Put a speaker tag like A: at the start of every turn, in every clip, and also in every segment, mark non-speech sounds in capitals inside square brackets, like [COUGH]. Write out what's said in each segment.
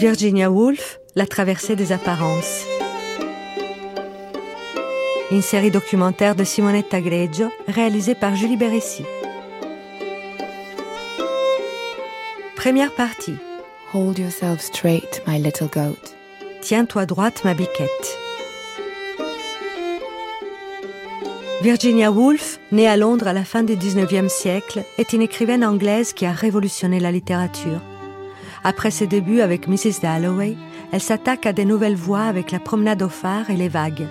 A: Virginia Woolf, La traversée des apparences. Une série documentaire de Simonetta Greggio réalisée par Julie Beressi. Première partie.
B: Hold yourself straight, my little goat.
A: Tiens-toi droite, ma biquette. Virginia Woolf, née à Londres à la fin du 19e siècle, est une écrivaine anglaise qui a révolutionné la littérature. Après ses débuts avec Mrs. Dalloway, elle s'attaque à des nouvelles voies avec la promenade au phare et les vagues.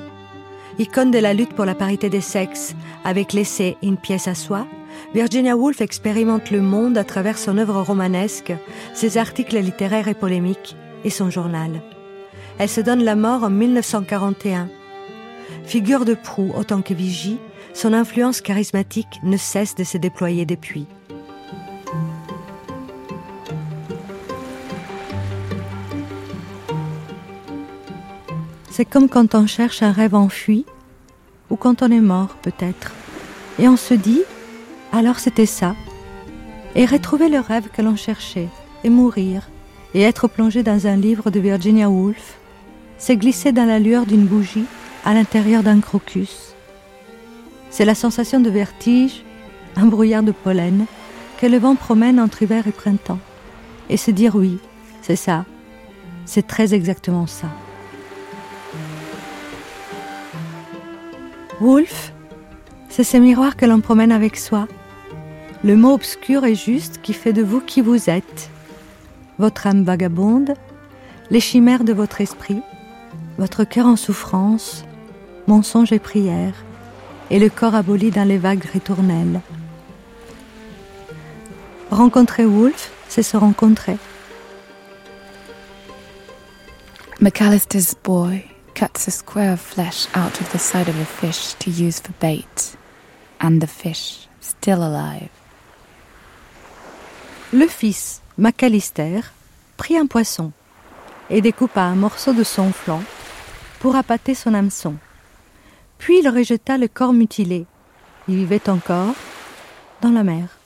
A: Icône de la lutte pour la parité des sexes, avec l'essai Une pièce à soi, Virginia Woolf expérimente le monde à travers son œuvre romanesque, ses articles littéraires et polémiques et son journal. Elle se donne la mort en 1941 Figure de proue autant que vigie, son influence charismatique ne cesse de se déployer depuis. C'est comme quand on cherche un rêve enfui, ou quand on est mort peut-être, et on se dit, alors c'était ça, et retrouver le rêve que l'on cherchait, et mourir, et être plongé dans un livre de Virginia Woolf, c'est glisser dans la lueur d'une bougie à l'intérieur d'un crocus. C'est la sensation de vertige, un brouillard de pollen, que le vent promène entre hiver et printemps. Et se dire oui, c'est ça, c'est très exactement ça. Wolf, c'est ce miroir que l'on promène avec soi, le mot obscur et juste qui fait de vous qui vous êtes, votre âme vagabonde, les chimères de votre esprit, votre cœur en souffrance, mensonge et prière, et le corps aboli dans les vagues ritournelles. Rencontrer Wolf, c'est se rencontrer.
B: McAllister's boy cuts a square of flesh out of the side of a fish to use for bait, and the fish, still alive.
A: Le fils, McAllister, prit un poisson et découpa un morceau de son flanc pour appâter son hameçon. Puis il rejeta le corps mutilé. Il vivait encore dans la mer.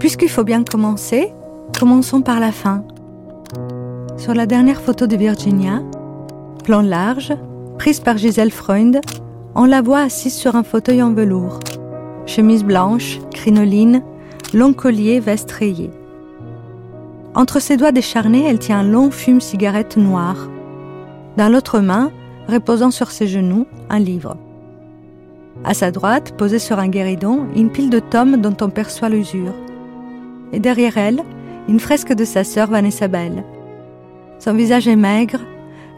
A: Puisqu'il faut bien commencer, commençons par la fin. Sur la dernière photo de Virginia, plan large, prise par Gisèle Freund, on la voit assise sur un fauteuil en velours. Chemise blanche, crinoline, long collier, veste rayée. Entre ses doigts décharnés, elle tient un long fume-cigarette noir. Dans l'autre main, reposant sur ses genoux, un livre. À sa droite, posée sur un guéridon, une pile de tomes dont on perçoit l'usure. Et derrière elle, une fresque de sa sœur Vanessa Bell. Son visage est maigre,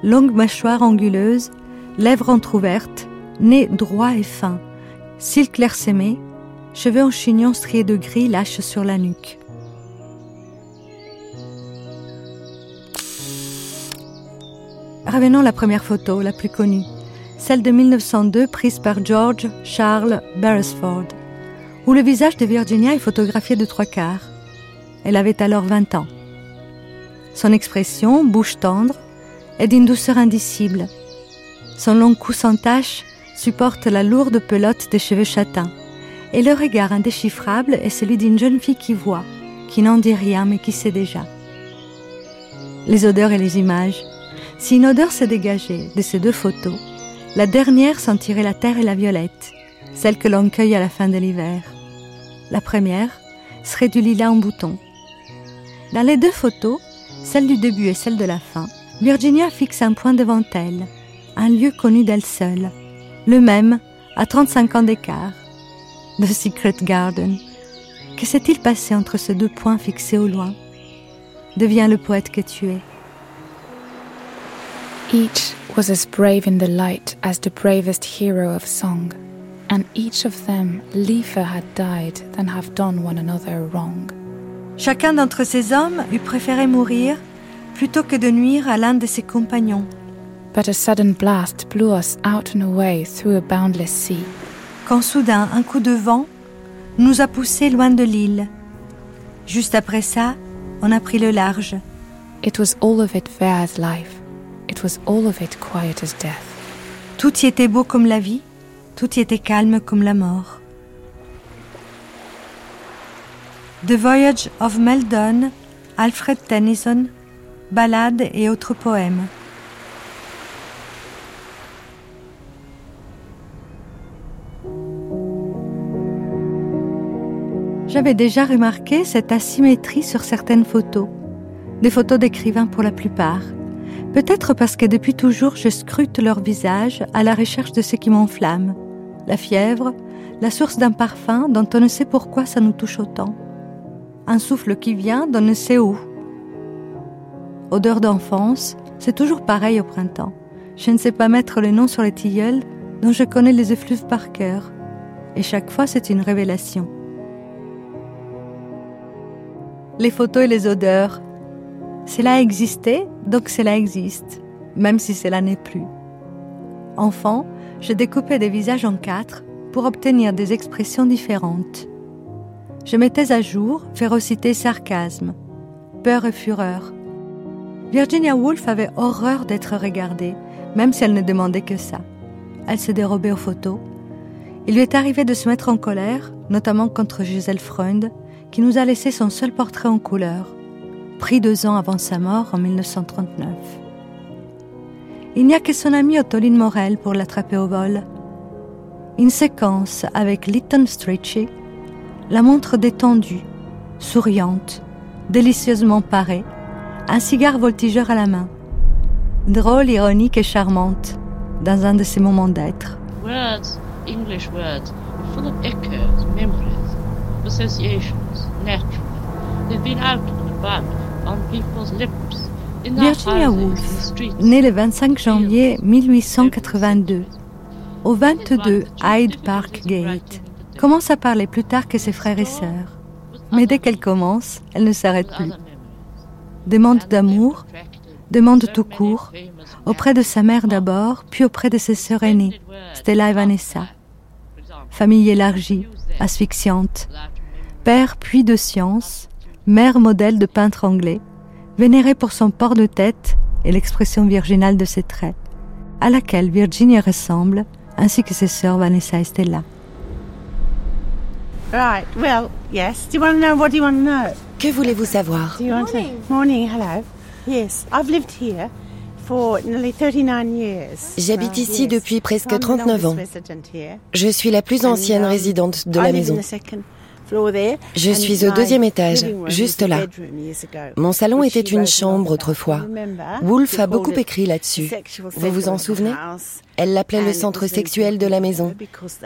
A: longue mâchoire anguleuse, lèvres entr'ouvertes, nez droit et fin, cils clairsemés, cheveux en chignon striés de gris lâchent sur la nuque. Revenons à la première photo, la plus connue, celle de 1902 prise par George Charles Beresford, où le visage de Virginia est photographié de trois quarts. Elle avait alors 20 ans. Son expression, bouche tendre, est d'une douceur indicible. Son long cou sans tache supporte la lourde pelote des cheveux châtains, et le regard indéchiffrable est celui d'une jeune fille qui voit, qui n'en dit rien mais qui sait déjà. Les odeurs et les images, si une odeur se dégageait de ces deux photos, la dernière sentirait la terre et la violette, celle que l'on cueille à la fin de l'hiver. La première serait du lilas en bouton. Dans les deux photos, celle du début et celle de la fin, Virginia fixe un point devant elle, un lieu connu d'elle seule, le même à 35 ans d'écart, The Secret Garden. Que s'est-il passé entre ces deux points fixés au loin? Deviens le poète que tu es.
B: Each was as brave in the light as the bravest hero of song, and each of them liefer had died than have done one another wrong.
A: Chacun d'entre ces hommes eût préféré mourir plutôt que de nuire à l'un de ses compagnons.
B: But a sudden blast blew us out and away through a boundless sea.
A: Quand soudain un coup de vent nous a poussés loin de l'île. Juste après ça, on a pris le large.
B: It was all of it fair as life. It was all of it quiet as death.
A: Tout y était beau comme la vie, tout y était calme comme la mort. The Voyage of Meldon, Alfred Tennyson, Ballades et autres poèmes. J'avais déjà remarqué cette asymétrie sur certaines photos, des photos d'écrivains pour la plupart. Peut-être parce que depuis toujours je scrute leur visage à la recherche de ce qui m'enflamme. La fièvre, la source d'un parfum dont on ne sait pourquoi ça nous touche autant. Un souffle qui vient d'on ne sait où. Odeur d'enfance, c'est toujours pareil au printemps. Je ne sais pas mettre le nom sur les tilleuls dont je connais les effluves par cœur. Et chaque fois, c'est une révélation. Les photos et les odeurs. Cela existait, donc cela existe, même si cela n'est plus. Enfant, je découpais des visages en quatre pour obtenir des expressions différentes. Je mettais à jour férocité sarcasme, peur et fureur. Virginia Woolf avait horreur d'être regardée, même si elle ne demandait que ça. Elle se dérobait aux photos. Il lui est arrivé de se mettre en colère, notamment contre Gisèle Freund, qui nous a laissé son seul portrait en couleur, pris deux ans avant sa mort en 1939. Il n'y a que son ami Ottoline Morel pour l'attraper au vol. Une séquence avec Lytton Strachey, la montre détendue, souriante, délicieusement parée, un cigare voltigeur à la main. Drôle, ironique et charmante, dans un de ses moments d'être.
C: Words, English words, full of echoes, memories, associations. They've been out and about on people's lips.
A: Virginia Woolf, née le 25 janvier 1882, au 22 Hyde Park Gate, commence à parler plus tard que ses frères et sœurs. Mais dès qu'elle commence, elle ne s'arrête plus. Demande d'amour, demande tout court, auprès de sa mère d'abord, puis auprès de ses sœurs aînées, Stella et Vanessa. Famille élargie, asphyxiante, père puits de science, mère modèle de peintre anglais, vénérée pour son port de tête et l'expression virginale de ses traits, à laquelle Virginia ressemble, ainsi que ses sœurs Vanessa et Stella.
D: Right, well, yes. Do you want to know what do you want to know?
E: Que voulez-vous savoir?
D: Do you want to Morning, hello. Yes, I've lived here for nearly 39 years.
E: J'habite ici
D: yes,
E: depuis presque
D: I'm the
E: 39 ans. Je suis la plus ancienne
D: And, um,
E: résidente de
D: I
E: la maison.
D: the second floor there,
E: Je suis au deuxième étage, juste là. Mon salon était une chambre autrefois.
D: She
E: a beaucoup
D: it
E: écrit là-dessus. Vous vous en souvenez? Elle l'appelait le centre sexuel de la maison.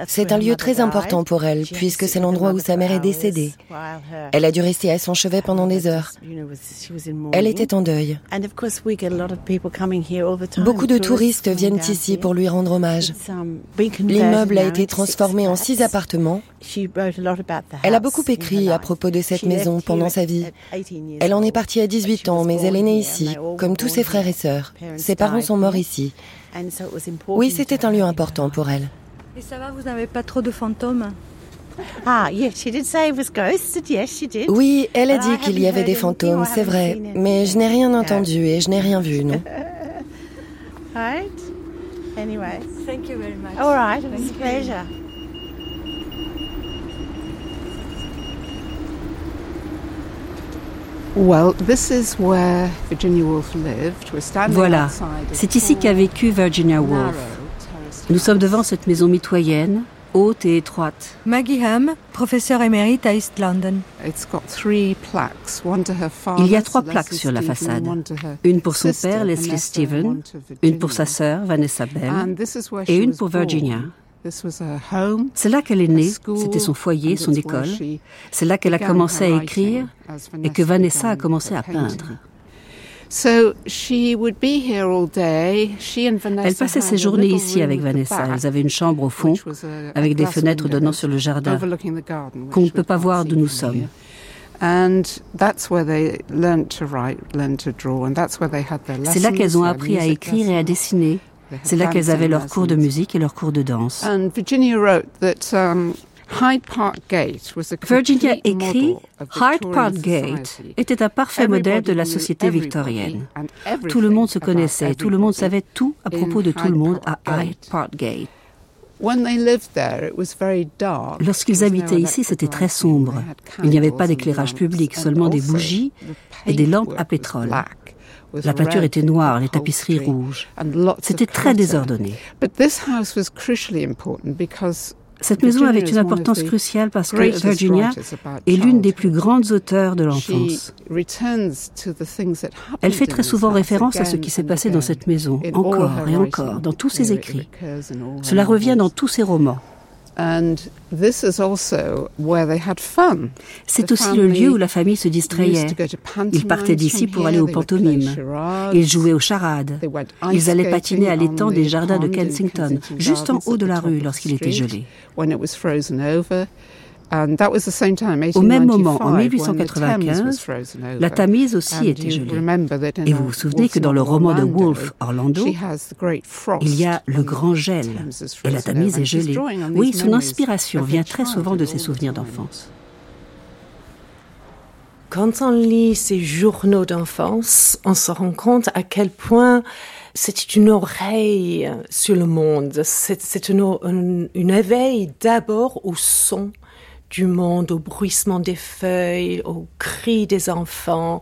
E: C'est un lieu très important pour elle, puisque c'est l'endroit où sa mère est décédée. Elle a dû rester à son chevet pendant des heures. Elle était en deuil. Beaucoup de touristes viennent ici pour lui rendre hommage. L'immeuble a été transformé en six appartements. Elle a beaucoup écrit à propos de cette maison pendant sa vie. Elle en est partie à 18 ans, mais elle est née ici, comme tous ses frères et sœurs. Ses parents sont morts ici. Oui, c'était un lieu important pour elle.
A: Et ça va, vous n'avez pas trop de fantômes?
D: Ah, yes, she did say it was ghosted. Yes, she did.
E: Oui, elle a dit qu'il y avait des fantômes, c'est vrai. Mais je n'ai rien entendu et je n'ai rien vu, non. [LAUGHS]
D: Right? Anyway.
A: Thank you very much.
D: All right, it was a pleasure.
F: Well, this is where Virginia Woolf lived. We're standing
G: Voilà, c'est ici qu'a vécu Virginia Woolf. Nous sommes devant cette maison mitoyenne, haute et étroite.
A: Maggie Ham, professeure émérite à East London.
F: It's got three plaques, one to her father,
G: Il y a trois
F: Leslie
G: plaques sur la
F: Stephen,
G: façade.
F: one to her
G: Une pour son
F: sister,
G: père, Leslie
F: Vanessa,
G: Stephen, une pour sa sœur, Vanessa Bell, et une pour. Virginia.
F: This was her home,
G: C'est là qu'elle est née, c'était son foyer, son école. C'est là qu'elle a commencé à écrire et que Vanessa a commencé à peindre. Elle passait ses journées ici avec Vanessa. Elles avaient une chambre au fond, avec des fenêtres donnant sur le jardin, qu'on ne peut pas voir d'où nous sommes. C'est là qu'elles ont appris à écrire et à dessiner. C'est là qu'elles avaient leurs cours de musique et leurs cours de danse.
F: And Virginia wrote that um, Hyde Park Gate was a
G: Virginia
F: complete
G: écrit
F: model of
G: Hyde
F: Victorian
G: Park Gate
F: society.
G: était un parfait modèle de la société victorienne. Tout le monde se connaissait, tout le monde savait tout à propos de tout le monde à Hyde. Park Gate. Lorsqu'ils habitaient ici, c'était très sombre. Il n'y avait pas d'éclairage public, seulement des bougies et des lampes à pétrole. La peinture était noire, les tapisseries rouges. C'était très désordonné. Cette maison avait une importance cruciale parce que Virginia est l'une des plus grandes auteurs de l'enfance. Elle fait très souvent référence à ce qui s'est passé dans cette maison, encore et encore, dans tous ses écrits. Cela revient dans tous ses romans. C'est aussi le lieu où la famille se distrayait. Ils partaient d'ici pour aller aux pantomimes. Ils jouaient aux charades. Ils allaient patiner à l'étang des jardins de Kensington, juste en haut de la rue lorsqu'il était gelé. Au même moment, en 1895, la Tamise aussi était gelée. Et vous vous souvenez que dans le roman de Wolfe, Orlando, il y a le grand gel et la Tamise est gelée. Oui, son inspiration vient très souvent de ses souvenirs d'enfance.
H: Quand on lit ces journaux d'enfance, on se rend compte à quel point c'est une oreille sur le monde. C'est une, une éveil d'abord au son du monde, au bruissement des feuilles, au cri des enfants,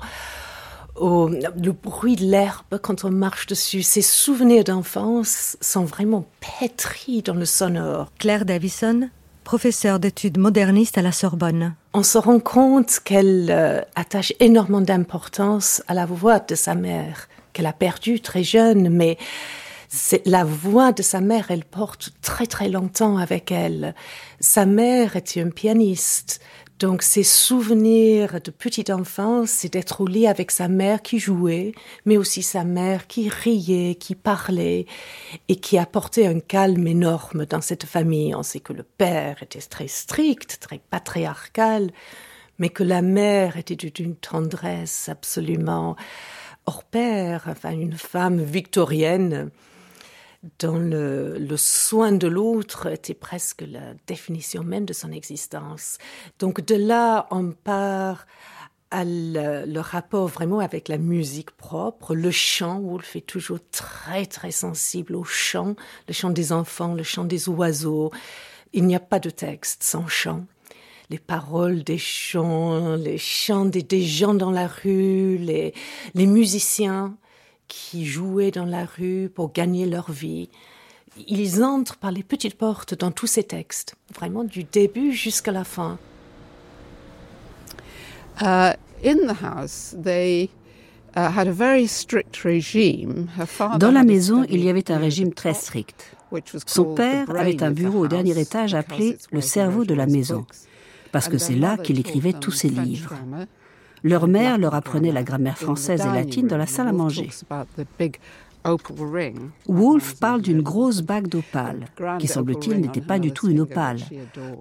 H: au le bruit de l'herbe quand on marche dessus. Ces souvenirs d'enfance sont vraiment pétris dans le sonore.
A: Claire Davison, professeure d'études modernistes à la Sorbonne.
H: On se rend compte qu'elle euh, attache énormément d'importance à la voix de sa mère, qu'elle a perdue très jeune, mais c'est la voix de sa mère, elle porte très très longtemps avec elle. Sa mère était une pianiste, donc ses souvenirs de petite enfance, c'est d'être au lit avec sa mère qui jouait, mais aussi sa mère qui riait, qui parlait, et qui apportait un calme énorme dans cette famille. On sait que le père était très strict, très patriarcal, mais que la mère était d'une tendresse absolument hors pair, enfin une femme victorienne dont le, soin de l'autre était presque la définition même de son existence. Donc de là, on part à le, rapport vraiment avec la musique propre, le chant, Wolf est toujours très très sensible au chant, le chant des enfants, le chant des oiseaux. Il n'y a pas de texte sans chant. Les paroles des chants, les chants des, des gens dans la rue, les, les musiciens, qui jouaient dans la rue pour gagner leur vie. Ils entrent par les petites portes dans tous ces textes, vraiment du début jusqu'à la fin.
F: Dans
G: la maison, il y avait un régime très strict. Son père avait un bureau au dernier étage appelé le cerveau de la maison, parce que c'est là qu'il écrivait tous ses livres. Leur mère leur apprenait la grammaire française et latine dans la salle à manger. Wolfe parle d'une grosse bague d'opale, qui semble-t-il n'était pas du tout une opale.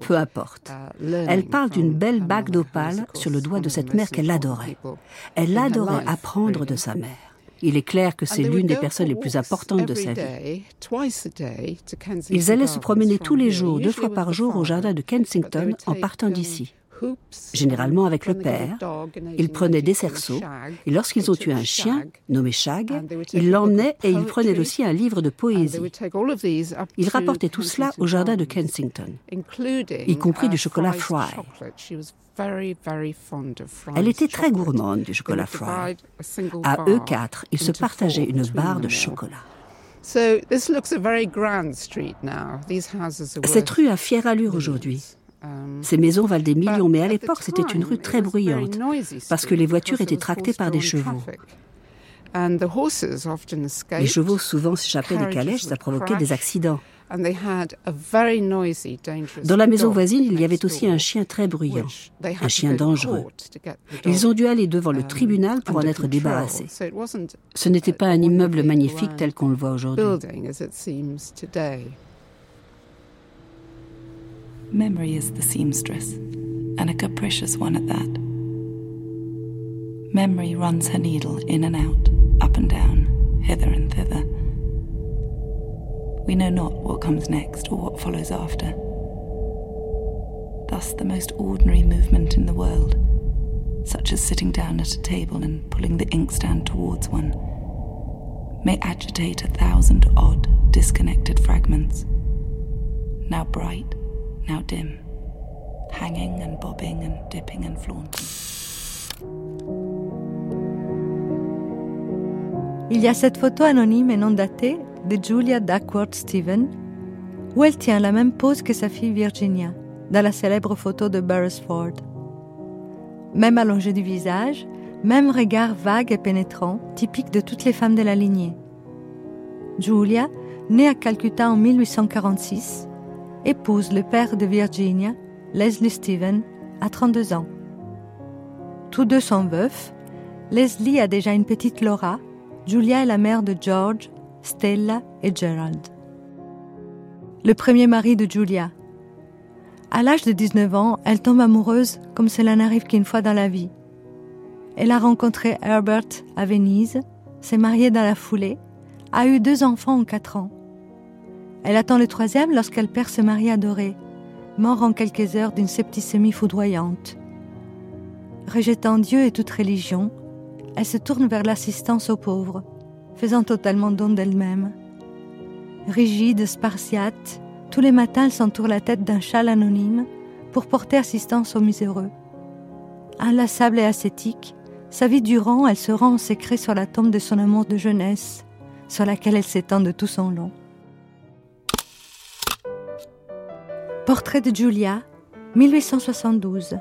G: Peu importe. Elle parle d'une belle bague d'opale sur le doigt de cette mère qu'elle adorait. Elle adorait apprendre de sa mère. Il est clair que c'est l'une des personnes les plus importantes de sa vie. Ils allaient se promener tous les jours, deux fois par jour, au jardin de Kensington en partant d'ici généralement avec le père. Ils prenaient des cerceaux et lorsqu'ils ont eu un chien nommé Shag, ils l'emmenaient et ils prenaient aussi un livre de poésie. Ils rapportaient tout cela au jardin de Kensington, y compris du chocolat Fry. Elle était très gourmande du chocolat Fry. À eux quatre, ils se partageaient une barre de chocolat. Cette rue a fière allure aujourd'hui. Ces maisons valent des millions, mais à l'époque, c'était une rue très bruyante, parce que les voitures étaient tractées par des chevaux. Les chevaux souvent s'échappaient des calèches, ça provoquait des accidents. Dans la maison voisine, il y avait aussi un chien très bruyant, un chien dangereux. Ils ont dû aller devant le tribunal pour en être débarrassés. Ce n'était pas un immeuble magnifique tel qu'on le voit aujourd'hui.
B: Memory is the seamstress, and a capricious one at that. Memory runs her needle in and out, up and down, hither and thither. We know not what comes next or what follows after. Thus, the most ordinary movement in the world, such as sitting down at a table and pulling the inkstand towards one, may agitate a thousand odd, disconnected fragments now bright, now dim, hanging and bobbing and dipping and flaunting.
A: Il y a cette photo anonyme et non datée de Julia Duckworth Steven, où elle tient la même pose que sa fille Virginia, dans la célèbre photo de Beresford. Même allongée du visage, même regard vague et pénétrant, typique de toutes les femmes de la lignée. Julia, née à Calcutta en 1846, épouse le père de Virginia, Leslie Steven, à 32 ans. Tous deux sont veufs. Leslie a déjà une petite Laura, Julia est la mère de George, Stella et Gerald. Le premier mari de Julia. À l'âge de 19 ans, elle tombe amoureuse comme cela n'arrive qu'une fois dans la vie. Elle a rencontré Herbert à Venise, s'est mariée dans la foulée, a eu deux enfants en quatre ans. Elle attend le troisième lorsqu'elle perd ce mari adoré, mort en quelques heures d'une septicémie foudroyante. Rejetant Dieu et toute religion, elle se tourne vers l'assistance aux pauvres, faisant totalement don d'elle-même. Rigide, spartiate, tous les matins elle s'entoure la tête d'un châle anonyme pour porter assistance aux miséreux. Inlassable et ascétique, sa vie durant, elle se rend en secret sur la tombe de son amour de jeunesse, sur laquelle elle s'étend de tout son long. Portrait de Julia, 1872.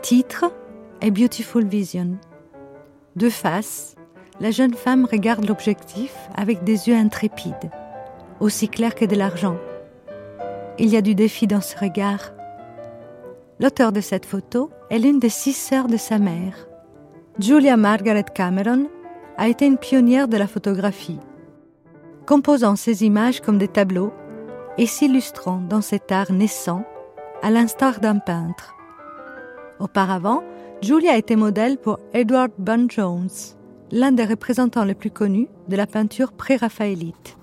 A: Titre A Beautiful Vision. De face, la jeune femme regarde l'objectif avec des yeux intrépides, aussi clairs que de l'argent. Il y a du défi dans ce regard. L'auteur de cette photo est l'une des six sœurs de sa mère. Julia Margaret Cameron a été une pionnière de la photographie, composant ses images comme des tableaux et s'illustrant dans cet art naissant à l'instar d'un peintre. Auparavant, Julia été modèle pour Edward Burne-Jones, l'un des représentants les plus connus de la peinture pré-raphaélite.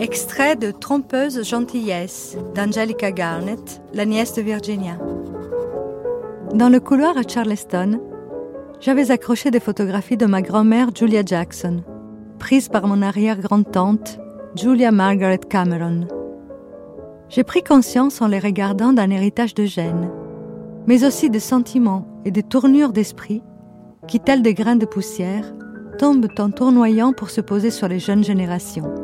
A: Extrait de Trompeuse gentillesse d'Angelica Garnett, la nièce de Virginia. Dans le couloir à Charleston, j'avais accroché des photographies de ma grand-mère Julia Jackson, prises par mon arrière-grand-tante Julia Margaret Cameron. J'ai pris conscience en les regardant d'un héritage de gêne, mais aussi de sentiments et de tournures d'esprit qui, tels des grains de poussière, tombent en tournoyant pour se poser sur les jeunes générations.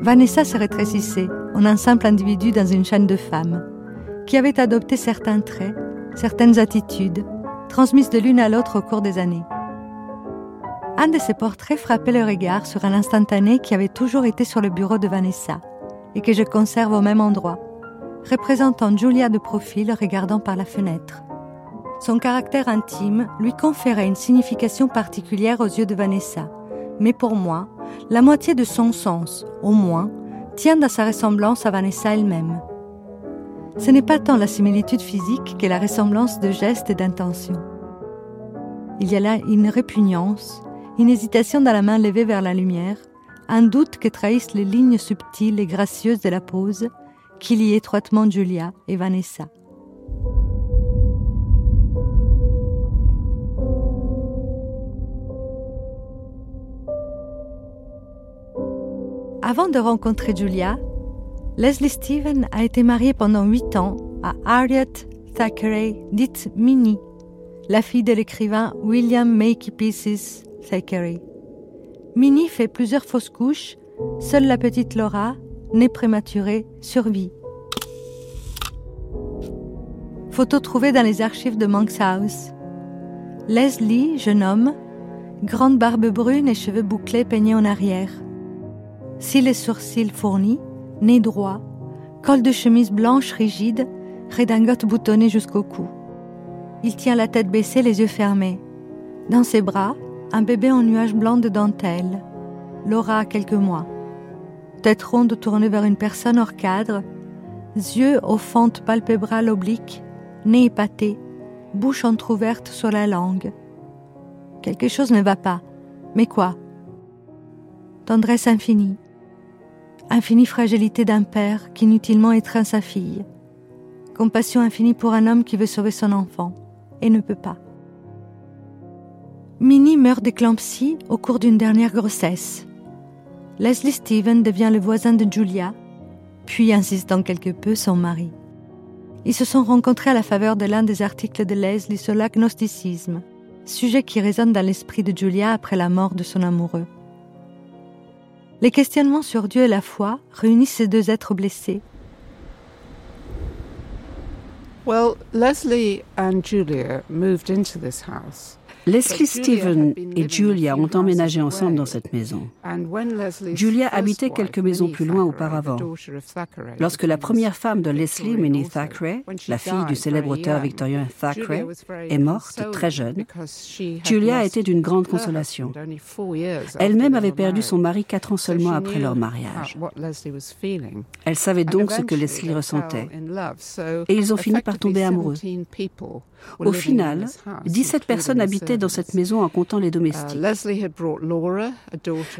A: Vanessa se rétrécissait en un simple individu dans une chaîne de femmes, qui avaient adopté certains traits, certaines attitudes, transmises de l'une à l'autre au cours des années. Un de ces portraits frappait le regard sur un instantané qui avait toujours été sur le bureau de Vanessa et que je conserve au même endroit, représentant Julia de profil regardant par la fenêtre. Son caractère intime lui conférait une signification particulière aux yeux de Vanessa, mais pour moi, la moitié de son sens, au moins, tient dans sa ressemblance à Vanessa elle-même. Ce n'est pas tant la similitude physique que la ressemblance de gestes et d'intentions. Il y a là une répugnance, une hésitation dans la main levée vers la lumière, un doute que trahissent les lignes subtiles et gracieuses de la pose qui lie étroitement Julia et Vanessa. Avant de rencontrer Julia, Leslie Stephen a été mariée pendant huit ans à Harriet Thackeray, dite Minnie, la fille de l'écrivain William Makepeace Thackeray. Minnie fait plusieurs fausses couches. Seule la petite Laura, née prématurée, survit. Photo trouvée dans les archives de Monk's House. Leslie, jeune homme, grande barbe brune et cheveux bouclés peignés en arrière. Cils et sourcils fournis, nez droit, col de chemise blanche rigide, redingote boutonnée jusqu'au cou. Il tient la tête baissée, les yeux fermés. Dans ses bras, un bébé en nuage blanc de dentelle. Laura quelques mois. Tête ronde tournée vers une personne hors cadre, yeux aux fentes palpébrales obliques, nez épaté, bouche entr'ouverte sur la langue. Quelque chose ne va pas. Mais quoi? Tendresse infinie. Infinie fragilité d'un père qui inutilement étreint sa fille. Compassion infinie pour un homme qui veut sauver son enfant et ne peut pas. Minnie meurt d'éclampsie au cours d'une dernière grossesse, Leslie Stephen devient le voisin de Julia, puis, insistant quelque peu, son mari. Ils se sont rencontrés à la faveur de l'un des articles de Leslie sur l'agnosticisme, sujet qui résonne dans l'esprit de Julia après la mort de son amoureux. Les questionnements sur Dieu et la foi réunissent ces deux êtres blessés.
F: Well, Leslie and Julia moved into this house.
G: Leslie Stephen et Julia ont emménagé ensemble dans cette maison. Julia habitait quelques maisons plus loin auparavant. Lorsque la première femme de Leslie, Minnie Thackeray, la fille du célèbre auteur victorien Thackeray, est morte très jeune, Julia était d'une grande consolation. Elle-même avait perdu son mari quatre ans seulement après leur mariage. Elle savait donc ce que Leslie ressentait. Et ils ont fini par tomber amoureux. Au final, 17 personnes habitaient dans cette maison en comptant les domestiques.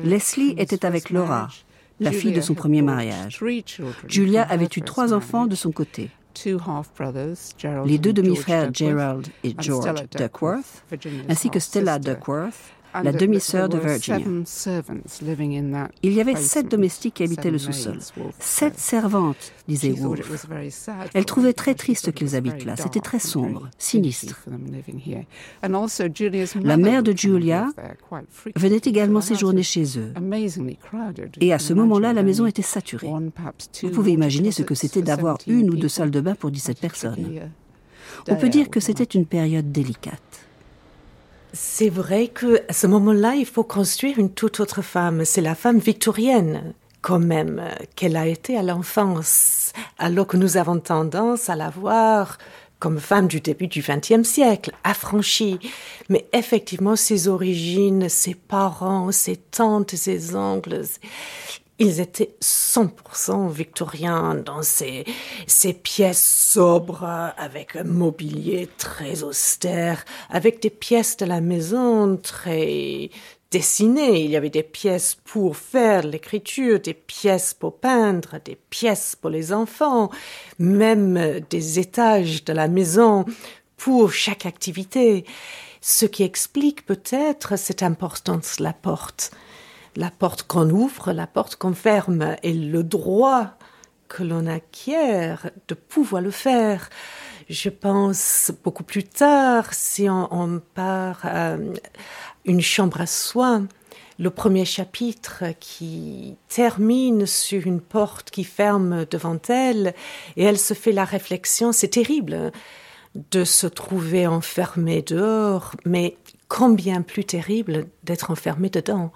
G: Leslie était avec Laura, la fille de son premier mariage. Julia avait eu trois enfants de son côté. Les deux demi-frères Gerald et George Duckworth, ainsi que Stella Duckworth, la demi-sœur de Virginia. Il y avait sept domestiques qui habitaient le sous-sol. Sept servantes, disait Wolfe. Elle trouvait très triste qu'ils habitent là. C'était très sombre, sinistre. La mère de Julia venait également séjourner chez eux. Et à ce moment-là, la maison était saturée. Vous pouvez imaginer ce que c'était d'avoir une ou deux salles de bain pour 17 personnes. On peut dire que c'était une période délicate.
H: C'est vrai que à ce moment-là, il faut construire une toute autre femme. C'est la femme victorienne, quand même, qu'elle a été à l'enfance, alors que nous avons tendance à la voir comme femme du début du XXe siècle, affranchie. Mais effectivement, ses origines, ses parents, ses tantes, ses oncles, ils étaient 100% victoriens dans ces, ces pièces sobres, avec un mobilier très austère, avec des pièces de la maison très dessinées. Il y avait des pièces pour faire l'écriture, des pièces pour peindre, des pièces pour les enfants, même des étages de la maison pour chaque activité. Ce qui explique peut-être cette importance de la porte la porte qu'on ouvre, la porte qu'on ferme, et le droit que l'on acquiert de pouvoir le faire. Je pense beaucoup plus tard, si on, part à une chambre à soins, le premier chapitre qui termine sur une porte qui ferme devant elle, et elle se fait la réflexion, c'est terrible de se trouver enfermé dehors, mais combien plus terrible d'être enfermé dedans.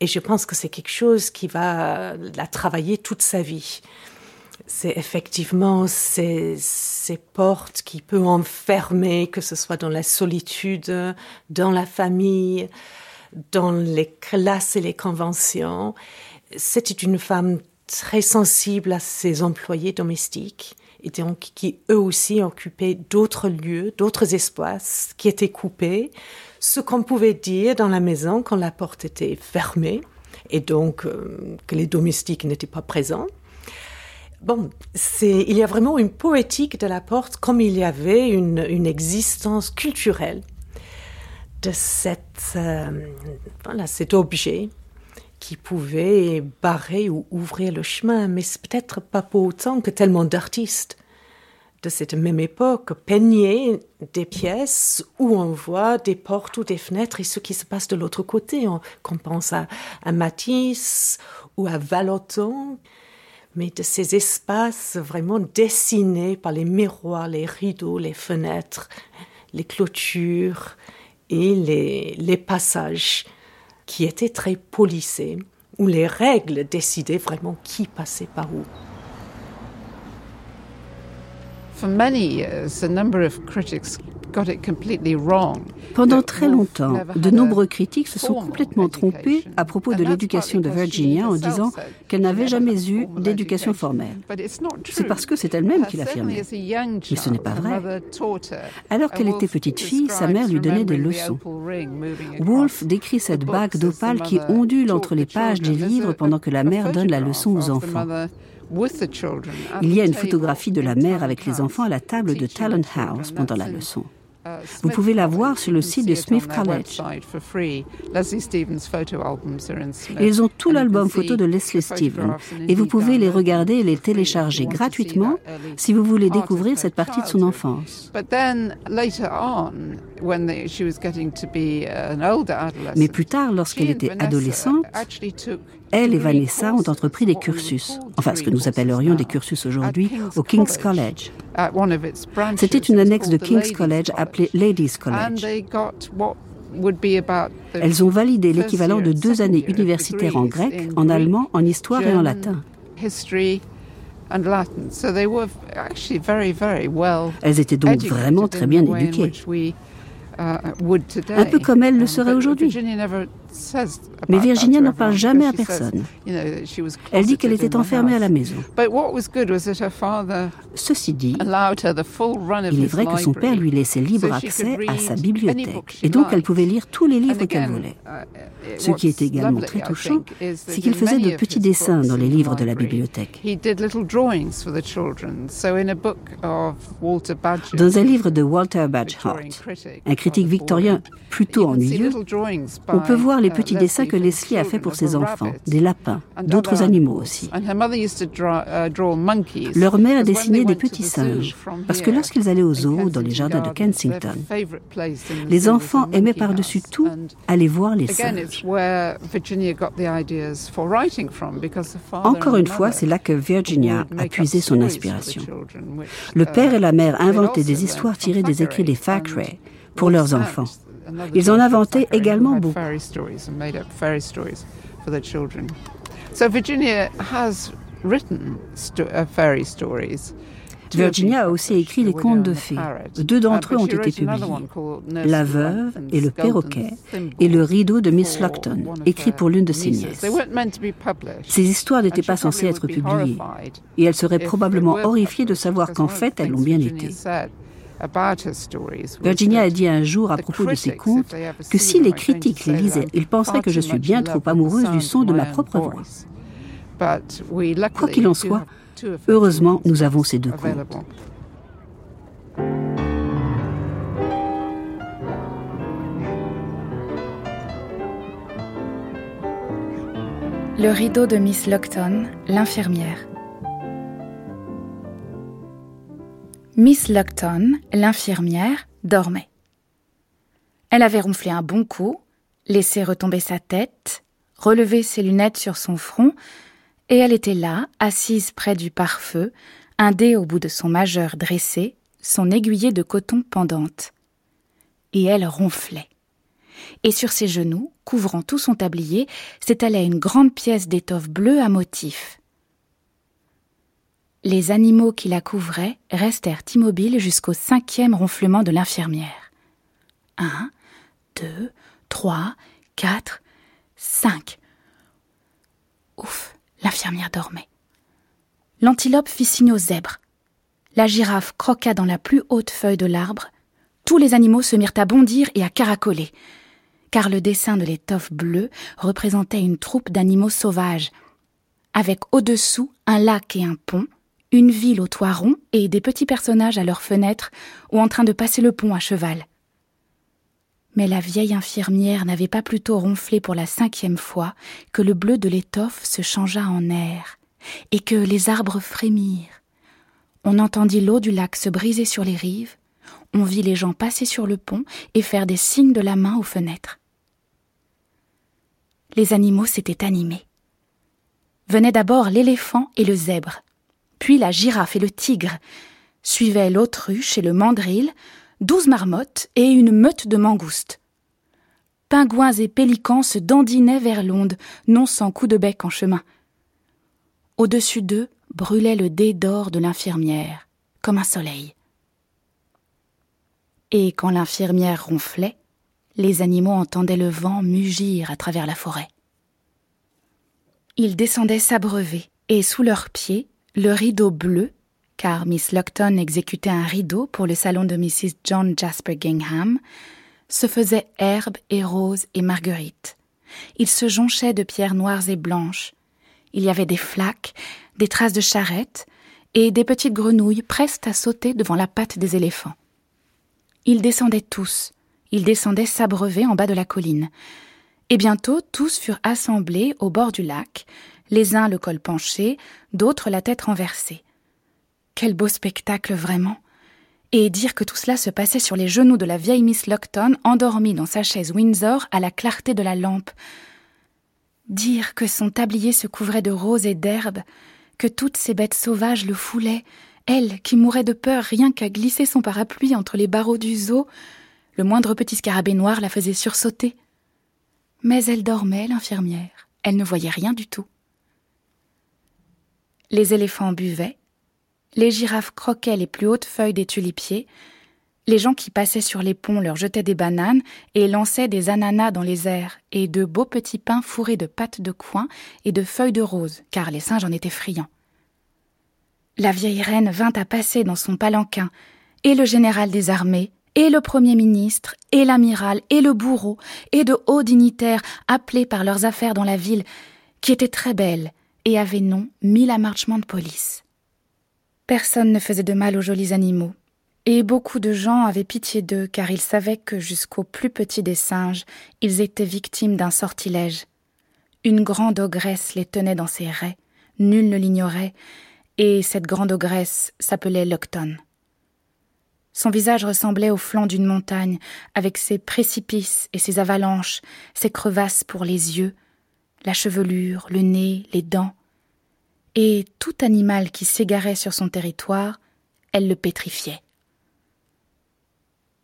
H: Et je pense que c'est quelque chose qui va la travailler toute sa vie. C'est effectivement ces, portes qui peuvent enfermer, que ce soit dans la solitude, dans la famille, dans les classes et les conventions. C'était une femme très sensible à ses employés domestiques et donc qui eux aussi occupaient d'autres lieux, d'autres espaces qui étaient coupés, ce qu'on pouvait dire dans la maison quand la porte était fermée et donc euh, que les domestiques n'étaient pas présents. Bon, c'est, il y a vraiment une poétique de la porte comme il y avait une, existence culturelle de cette, euh, voilà, cet objet qui pouvait barrer ou ouvrir le chemin, mais c'est peut-être pas pour autant que tellement d'artistes de cette même époque peignaient des pièces où on voit des portes ou des fenêtres et ce qui se passe de l'autre côté. On, pense à, Matisse ou à Vallotton, mais de ces espaces vraiment dessinés par les miroirs, les rideaux, les fenêtres, les clôtures et les, les passages qui étaient très polissés, où les règles décidaient vraiment qui passait par où.
G: Pendant très longtemps, de nombreux critiques se sont complètement trompés à propos de l'éducation de Virginia en disant qu'elle n'avait jamais eu d'éducation formelle. C'est parce que c'est elle-même qui l'affirmait. Mais ce n'est pas vrai. Alors qu'elle était petite fille, sa mère lui donnait des leçons. Wolfe décrit cette bague d'opale qui ondule entre les pages des livres pendant que la mère donne la leçon aux enfants. Il y a une photographie de la mère avec les enfants à la table de Talent House pendant la leçon. Vous pouvez la voir sur le site de Smith College. Ils ont tout l'album photo de Leslie Stevens et vous pouvez les regarder et les télécharger gratuitement si vous voulez découvrir cette partie de son enfance. Mais plus tard, lorsqu'elle était adolescente, elle et Vanessa ont entrepris des cursus, enfin ce que nous appellerions des cursus aujourd'hui, au King's College. C'était une annexe de King's College appelée Ladies College. Elles ont validé l'équivalent de deux années universitaires en grec, en allemand, en histoire et en latin. Elles étaient donc vraiment très bien éduquées. Un peu comme elle le serait aujourd'hui. Mais Virginia n'en parle jamais à personne. Elle dit qu'elle était enfermée à la maison. Ceci dit, il est vrai que son père lui laissait libre accès à sa bibliothèque, et donc elle pouvait lire tous les livres qu'elle voulait. Ce qui est également très touchant, c'est qu'il faisait de petits dessins dans les livres de la bibliothèque. Dans un livre de Walter Bagehot, un critique victorien plutôt ennuyeux, on peut voir les petits dessins que Leslie a fait pour ses enfants, des lapins, d'autres animaux aussi. Leur mère dessinait des petits singes, parce que lorsqu'ils allaient aux zoos dans les jardins de Kensington, les enfants aimaient par-dessus tout aller voir les singes. Encore une fois, c'est là que Virginia a puisé son inspiration. Le père et la mère inventaient des histoires tirées des écrits des Thackeray pour leurs enfants. Ils en inventaient également beaucoup. Virginia a aussi écrit les contes de fées. Deux d'entre eux ont été publiés. La veuve et le perroquet et le rideau de Miss Lockton, écrit pour l'une de ses nièces. Ces histoires n'étaient pas censées être publiées et elle serait probablement horrifiée de savoir qu'en fait elles l'ont bien été. Virginia a dit un jour à propos de ses contes que si les critiques les lisaient, ils penseraient que je suis bien trop amoureuse du son de ma propre voix. Quoi qu'il en soit, heureusement, nous avons ces deux contes.
B: Le rideau de Miss Lockton, l'infirmière. Miss Lockton, l'infirmière, dormait. Elle avait ronflé un bon coup, laissé retomber sa tête, relevé ses lunettes sur son front, et elle était là, assise près du pare-feu, un dé au bout de son majeur dressé, son aiguillé de coton pendante. Et elle ronflait. Et sur ses genoux, couvrant tout son tablier, s'étalait une grande pièce d'étoffe bleue à motifs. Les animaux qui la couvraient restèrent immobiles jusqu'au cinquième ronflement de l'infirmière. Un, deux, trois, quatre, cinq. Ouf, l'infirmière dormait. L'antilope fit signe aux zèbres. La girafe croqua dans la plus haute feuille de l'arbre. Tous les animaux se mirent à bondir et à caracoler, car le dessin de l'étoffe bleue représentait une troupe d'animaux sauvages, avec au-dessous un lac et un pont, une ville au toit rond et des petits personnages à leurs fenêtres ou en train de passer le pont à cheval. Mais la vieille infirmière n'avait pas plutôt ronflé pour la cinquième fois que le bleu de l'étoffe se changea en air et que les arbres frémirent. On entendit l'eau du lac se briser sur les rives, on vit les gens passer sur le pont et faire des signes de la main aux fenêtres. Les animaux s'étaient animés. Venaient d'abord l'éléphant et le zèbre puis la girafe et le tigre. Suivaient l'autruche et le mandril, douze marmottes et une meute de mangoustes. Pingouins et pélicans se dandinaient vers l'onde, non sans coup de bec en chemin. Au-dessus d'eux brûlait le dé d'or de l'infirmière, comme un soleil. Et quand l'infirmière ronflait, les animaux entendaient le vent mugir à travers la forêt. Ils descendaient s'abreuver, et sous leurs pieds, le rideau bleu, car Miss Lockton exécutait un rideau pour le salon de Mrs. John Jasper Gingham, se faisait herbe et rose et marguerite. Il se jonchait de pierres noires et blanches. Il y avait des flaques, des traces de charrettes et des petites grenouilles prestes à sauter devant la patte des éléphants. Ils descendaient tous, ils descendaient s'abreuver en bas de la colline. Et bientôt tous furent assemblés au bord du lac, les uns le col penché, d'autres la tête renversée. Quel beau spectacle vraiment. Et dire que tout cela se passait sur les genoux de la vieille Miss Lockton, endormie dans sa chaise Windsor à la clarté de la lampe. Dire que son tablier se couvrait de roses et d'herbes, que toutes ces bêtes sauvages le foulaient, elle qui mourait de peur rien qu'à glisser son parapluie entre les barreaux du zoo, le moindre petit scarabée noir la faisait sursauter. Mais elle dormait, l'infirmière. Elle ne voyait rien du tout. Les éléphants buvaient, les girafes croquaient les plus hautes feuilles des tulipiers, les gens qui passaient sur les ponts leur jetaient des bananes et lançaient des ananas dans les airs et de beaux petits pains fourrés de pâtes de coin et de feuilles de rose, car les singes en étaient friands. La vieille reine vint à passer dans son palanquin, et le général des armées, et le premier ministre, et l'amiral, et le bourreau, et de hauts dignitaires appelés par leurs affaires dans la ville, qui était très belle et avait nom mille marchement de police. Personne ne faisait de mal aux jolis animaux, et beaucoup de gens avaient pitié d'eux car ils savaient que jusqu'au plus petit des singes, ils étaient victimes d'un sortilège. Une grande ogresse les tenait dans ses raies, nul ne l'ignorait, et cette grande ogresse s'appelait Lockton. Son visage ressemblait au flanc d'une montagne, avec ses précipices et ses avalanches, ses crevasses pour les yeux, la chevelure, le nez, les dents. Et tout animal qui s'égarait sur son territoire, elle le pétrifiait.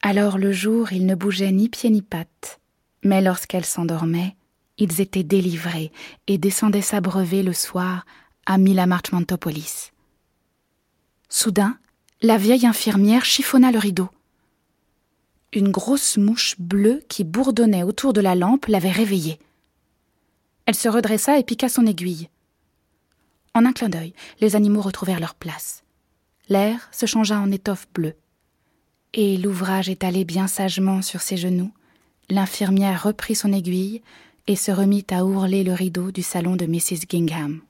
B: Alors le jour, il ne bougeait ni pied ni patte, mais lorsqu'elle s'endormait, ils étaient délivrés et descendaient s'abreuver le soir à Milamarchmantopolis. Soudain, la vieille infirmière chiffonna le rideau. Une grosse mouche bleue qui bourdonnait autour de la lampe l'avait réveillée. Elle se redressa et piqua son aiguille. En un clin d'œil, les animaux retrouvèrent leur place. L'air se changea en étoffe bleue. Et l'ouvrage étalé bien sagement sur ses genoux, l'infirmière reprit son aiguille et se remit à ourler le rideau du salon de Mrs. Gingham.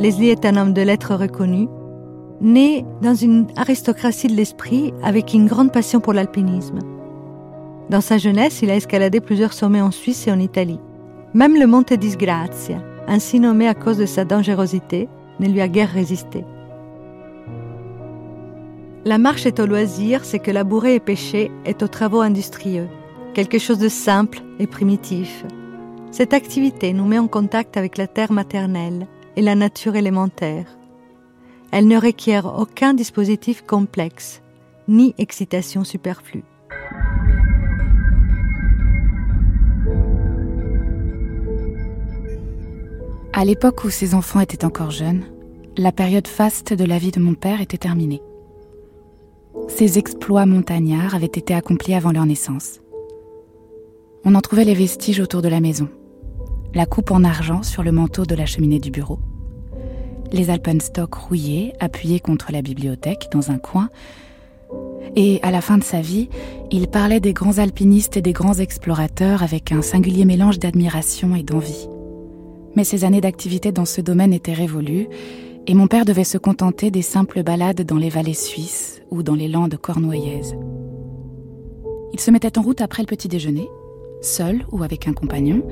A: Leslie est un homme de lettres reconnu, né dans une aristocratie de l'esprit avec une grande passion pour l'alpinisme. Dans sa jeunesse, il a escaladé plusieurs sommets en Suisse et en Italie. Même le Monte Disgrazia, ainsi nommé à cause de sa dangerosité, ne lui a guère résisté. La marche est au loisir, c'est que labourer et pêcher est aux travaux industrieux, quelque chose de simple et primitif. Cette activité nous met en contact avec la terre maternelle et la nature élémentaire. Elle ne requiert aucun dispositif complexe, ni excitation superflue.
B: À l'époque où ses enfants étaient encore jeunes, la période faste de la vie de mon père était terminée. Ces exploits montagnards avaient été accomplis avant leur naissance. On en trouvait les vestiges autour de la maison. La coupe en argent sur le manteau de la cheminée du bureau. Les alpenstocks rouillés, appuyés contre la bibliothèque dans un coin. Et à la fin de sa vie, il parlait des grands alpinistes et des grands explorateurs avec un singulier mélange d'admiration et d'envie. Mais ses années d'activité dans ce domaine étaient révolues et mon père devait se contenter des simples balades dans les vallées suisses ou dans les landes cornouaillaises. Il se mettait en route après le petit déjeuner, seul ou avec un compagnon,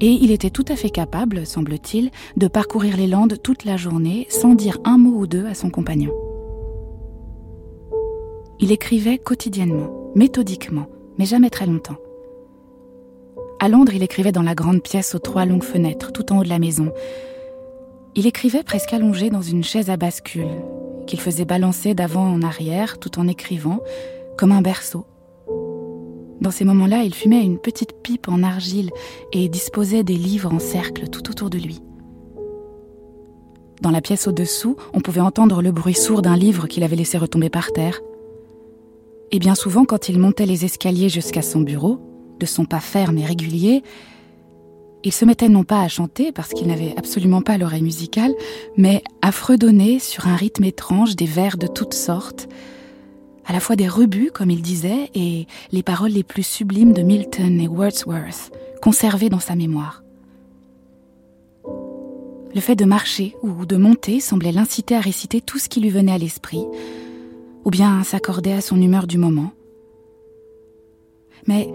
B: et il était tout à fait capable, semble-t-il, de parcourir les landes toute la journée sans dire un mot ou deux à son compagnon. Il écrivait quotidiennement, méthodiquement, mais jamais très longtemps. À Londres, il écrivait dans la grande pièce aux trois longues fenêtres, tout en haut de la maison, il écrivait presque allongé dans une chaise à bascule, qu'il faisait balancer d'avant en arrière tout en écrivant, comme un berceau. Dans ces moments-là, il fumait une petite pipe en argile et disposait des livres en cercle tout autour de lui. Dans la pièce au-dessous, on pouvait entendre le bruit sourd d'un livre qu'il avait laissé retomber par terre. Et bien souvent, quand il montait les escaliers jusqu'à son bureau, de son pas ferme et régulier, il se mettait non pas à chanter, parce qu'il n'avait absolument pas l'oreille musicale, mais à fredonner sur un rythme étrange des vers de toutes sortes, à la fois des rebuts, comme il disait, et les paroles les plus sublimes de Milton et Wordsworth, conservée dans sa mémoire. Le fait de marcher ou de monter semblait l'inciter à réciter tout ce qui lui venait à l'esprit, ou bien s'accorder à son humeur du moment. Mais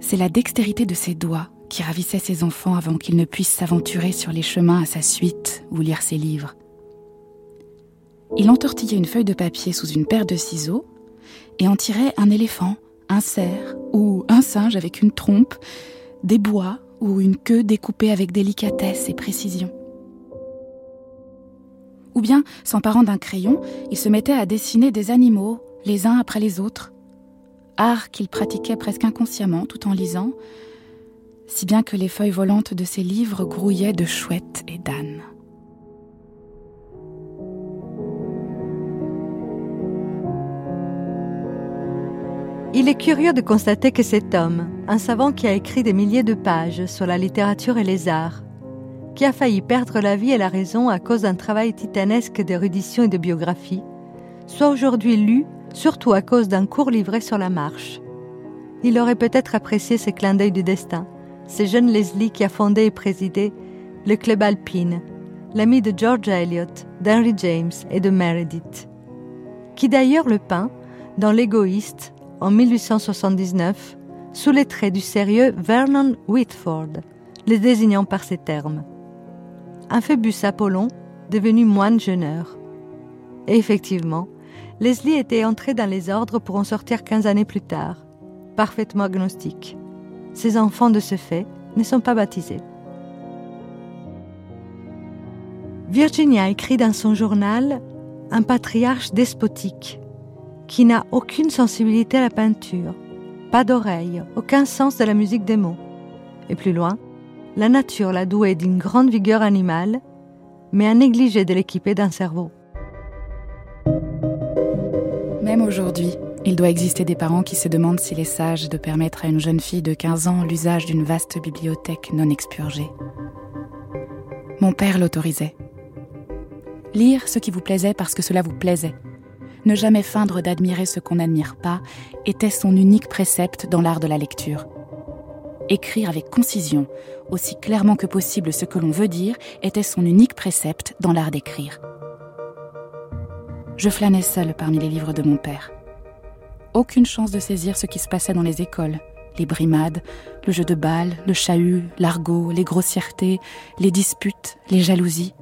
B: c'est la dextérité de ses doigts qui ravissait ses enfants avant qu'ils ne puissent s'aventurer sur les chemins à sa suite ou lire ses livres. Il entortillait une feuille de papier sous une paire de ciseaux et en tirait un éléphant, un cerf ou un singe avec une trompe, des bois ou une queue découpée avec délicatesse et précision. Ou bien, s'emparant d'un crayon, il se mettait à dessiner des animaux, les uns après les autres. Art qu'il pratiquait presque inconsciemment tout en lisant, si bien que les feuilles volantes de ses livres grouillaient de chouettes et d'ânes.
A: Il est curieux de constater que cet homme, un savant qui a écrit des milliers de pages sur la littérature et les arts, qui a failli perdre la vie et la raison à cause d'un travail titanesque d'érudition et de biographie, soit aujourd'hui lu surtout à cause d'un cours livré sur la marche. Il aurait peut-être apprécié ces clins d'œil du destin, ces jeunes Leslie qui a fondé et présidé le Club Alpine, l'ami de George Eliot, d'Henry James et de Meredith, qui d'ailleurs le peint dans L'égoïste en 1879 sous les traits du sérieux Vernon Whitford, le désignant par ces termes. Un phébus Apollon devenu moine jeuneur. Et effectivement, Leslie était entré dans les ordres pour en sortir 15 années plus tard, parfaitement agnostique. Ses enfants de ce fait ne sont pas baptisés. Virginia écrit dans son journal un patriarche despotique qui n'a aucune sensibilité à la peinture, pas d'oreille, aucun sens de la musique des mots. Et plus loin, la nature l'a doué d'une grande vigueur animale, mais a négligé de l'équiper d'un cerveau.
B: Même aujourd'hui, il doit exister des parents qui se demandent s'il est sage de permettre à une jeune fille de 15 ans l'usage d'une vaste bibliothèque non expurgée. Mon père l'autorisait. Lire ce qui vous plaisait parce que cela vous plaisait ne jamais feindre d'admirer ce qu'on n'admire pas, était son unique précepte dans l'art de la lecture. Écrire avec concision, aussi clairement que possible ce que l'on veut dire, était son unique précepte dans l'art d'écrire. Je flânais seule parmi les livres de mon père. Aucune chance de saisir ce qui se passait dans les écoles, les brimades, le jeu de balle, le chahut, l'argot, les grossièretés, les disputes, les jalousies.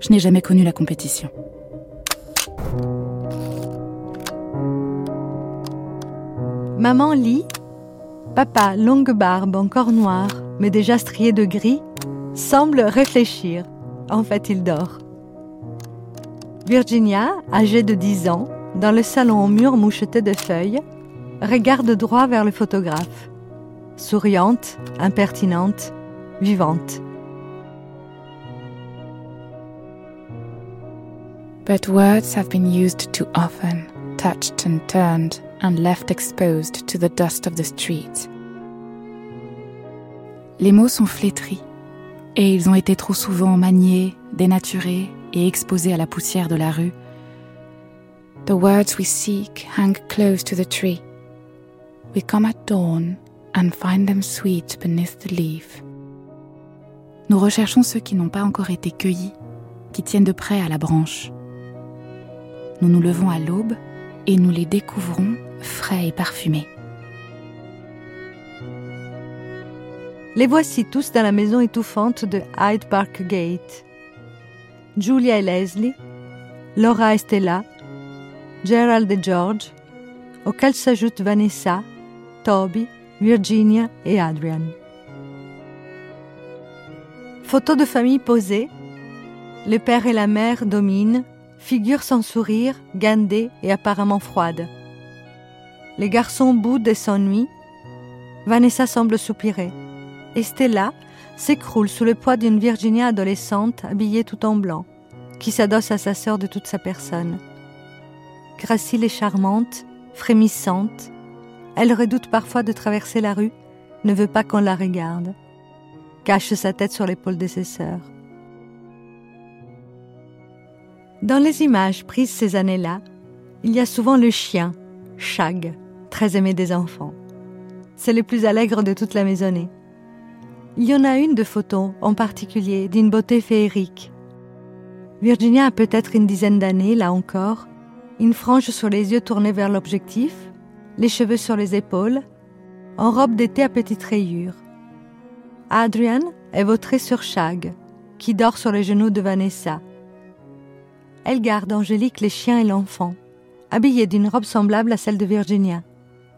B: Je n'ai jamais connu la compétition.
A: Maman lit. Papa, longue barbe, encore noire, mais déjà striée de gris, semble réfléchir. En fait, il dort. Virginia, âgée de 10 ans, dans le salon au mur moucheté de feuilles, regarde droit vers le photographe. Souriante, impertinente, vivante.
B: But words have been used too often, touched and turned, and left exposed to the dust of the street. Les mots sont flétris, et ils ont été trop souvent maniés, dénaturés et exposés à la poussière de la rue. The words we seek hang close to the tree. We come at dawn and find them sweet beneath the leaf. Nous recherchons ceux qui n'ont pas encore été cueillis, qui tiennent de près à la branche. Nous nous levons à l'aube et nous les découvrons frais et parfumés.
A: Les voici tous dans la maison étouffante de Hyde Park Gate. Julia et Leslie, Laura et Stella, Gerald et George, auxquels s'ajoutent Vanessa, Toby, Virginia et Adrian. Photo de famille posée. Le père et la mère dominent, figure sans sourire, gandée et apparemment froide. Les garçons boudent et s'ennuient. Vanessa semble soupirer. Et Stella s'écroule sous le poids d'une Virginia adolescente habillée tout en blanc, qui s'adosse à sa sœur de toute sa personne. Gracile et charmante, frémissante, elle redoute parfois de traverser la rue, ne veut pas qu'on la regarde, cache sa tête sur l'épaule de ses sœurs. Dans les images prises ces années-là, il y a souvent le chien, Shag, très aimé des enfants. C'est le plus allègre de toute la maisonnée, Il y en a une de photos en particulier, d'une beauté féerique. Virginia a peut-être une dizaine d'années, là encore, une frange sur les yeux tournés vers l'objectif, les cheveux sur les épaules, en robe d'été à petites rayures. Adrian est vautré sur Shag, qui dort sur les genoux de Vanessa. Elle garde Angélique les chiens et l'enfant, habillée d'une robe semblable à celle de Virginia,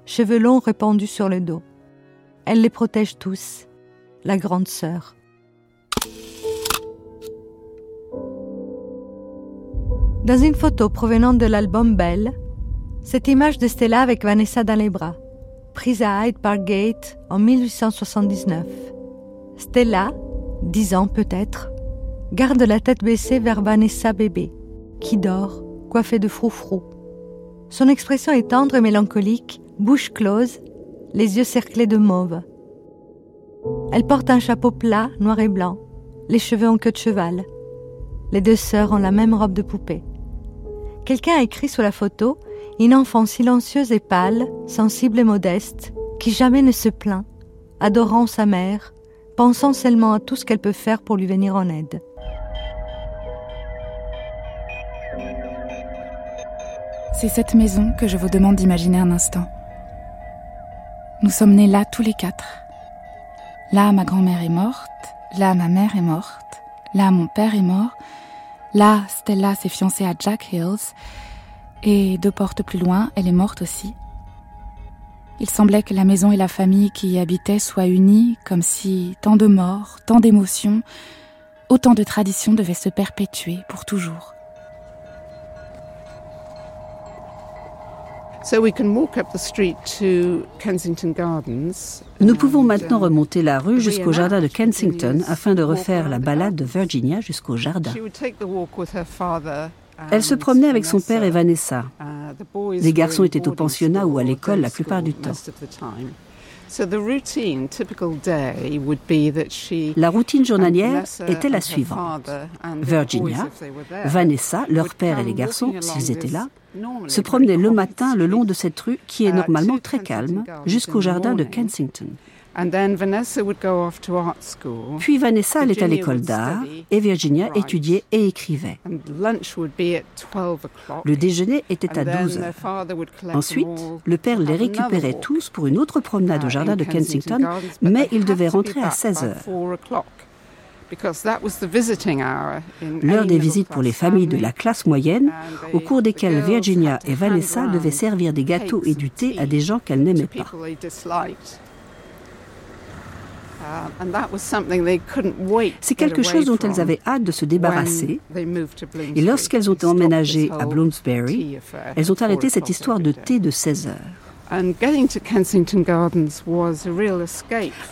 A: cheveux longs répandus sur le dos. Elle les protège tous, la grande sœur. Dans une photo provenant de l'album Belle, cette image de Stella avec Vanessa dans les bras, prise à Hyde Park Gate en 1879. Stella, dix ans peut-être, garde la tête baissée vers Vanessa bébé, qui dort, coiffée de froufrou. Son expression est tendre et mélancolique, bouche close, les yeux cerclés de mauve. Elle porte un chapeau plat, noir et blanc, les cheveux en queue de cheval. Les deux sœurs ont la même robe de poupée. Quelqu'un a écrit sur la photo une enfant silencieuse et pâle, sensible et modeste, qui jamais ne se plaint, adorant sa mère, pensant seulement à tout ce qu'elle peut faire pour lui venir en aide.
B: C'est cette maison que je vous demande d'imaginer un instant. Nous sommes nés là tous les quatre. Là, ma grand-mère est morte, là, ma mère est morte, là, mon père est mort, là, Stella s'est fiancée à Jack Hills, et deux portes plus loin, elle est morte aussi. Il semblait que la maison et la famille qui y habitaient soient unies, comme si tant de morts, tant d'émotions, autant de traditions devaient se perpétuer pour toujours.
G: Nous pouvons maintenant remonter la rue jusqu'au jardin de Kensington afin de refaire la balade de Virginia jusqu'au jardin. Elle se promenait avec son père et Vanessa. Les garçons étaient au pensionnat ou à l'école la plupart du temps. La routine journalière était la suivante. Virginia, Vanessa, leur père et les garçons, s'ils étaient là, se promenaient le matin le long de cette rue qui est normalement très calme jusqu'au jardin de Kensington. Puis Vanessa allait à l'école d'art et Virginia étudiait et écrivait. Le déjeuner était à 12 heures. Ensuite, le père les récupérait tous pour une autre promenade au jardin de Kensington, mais ils devaient rentrer à 16 heures. L'heure des visites pour les familles de la classe moyenne, au cours desquelles Virginia et Vanessa devaient servir des gâteaux et du thé à des gens qu'elles n'aimaient pas. C'est quelque chose dont elles avaient hâte de se débarrasser. Et lorsqu'elles ont emménagé à Bloomsbury, elles ont arrêté cette histoire de thé de 16 heures.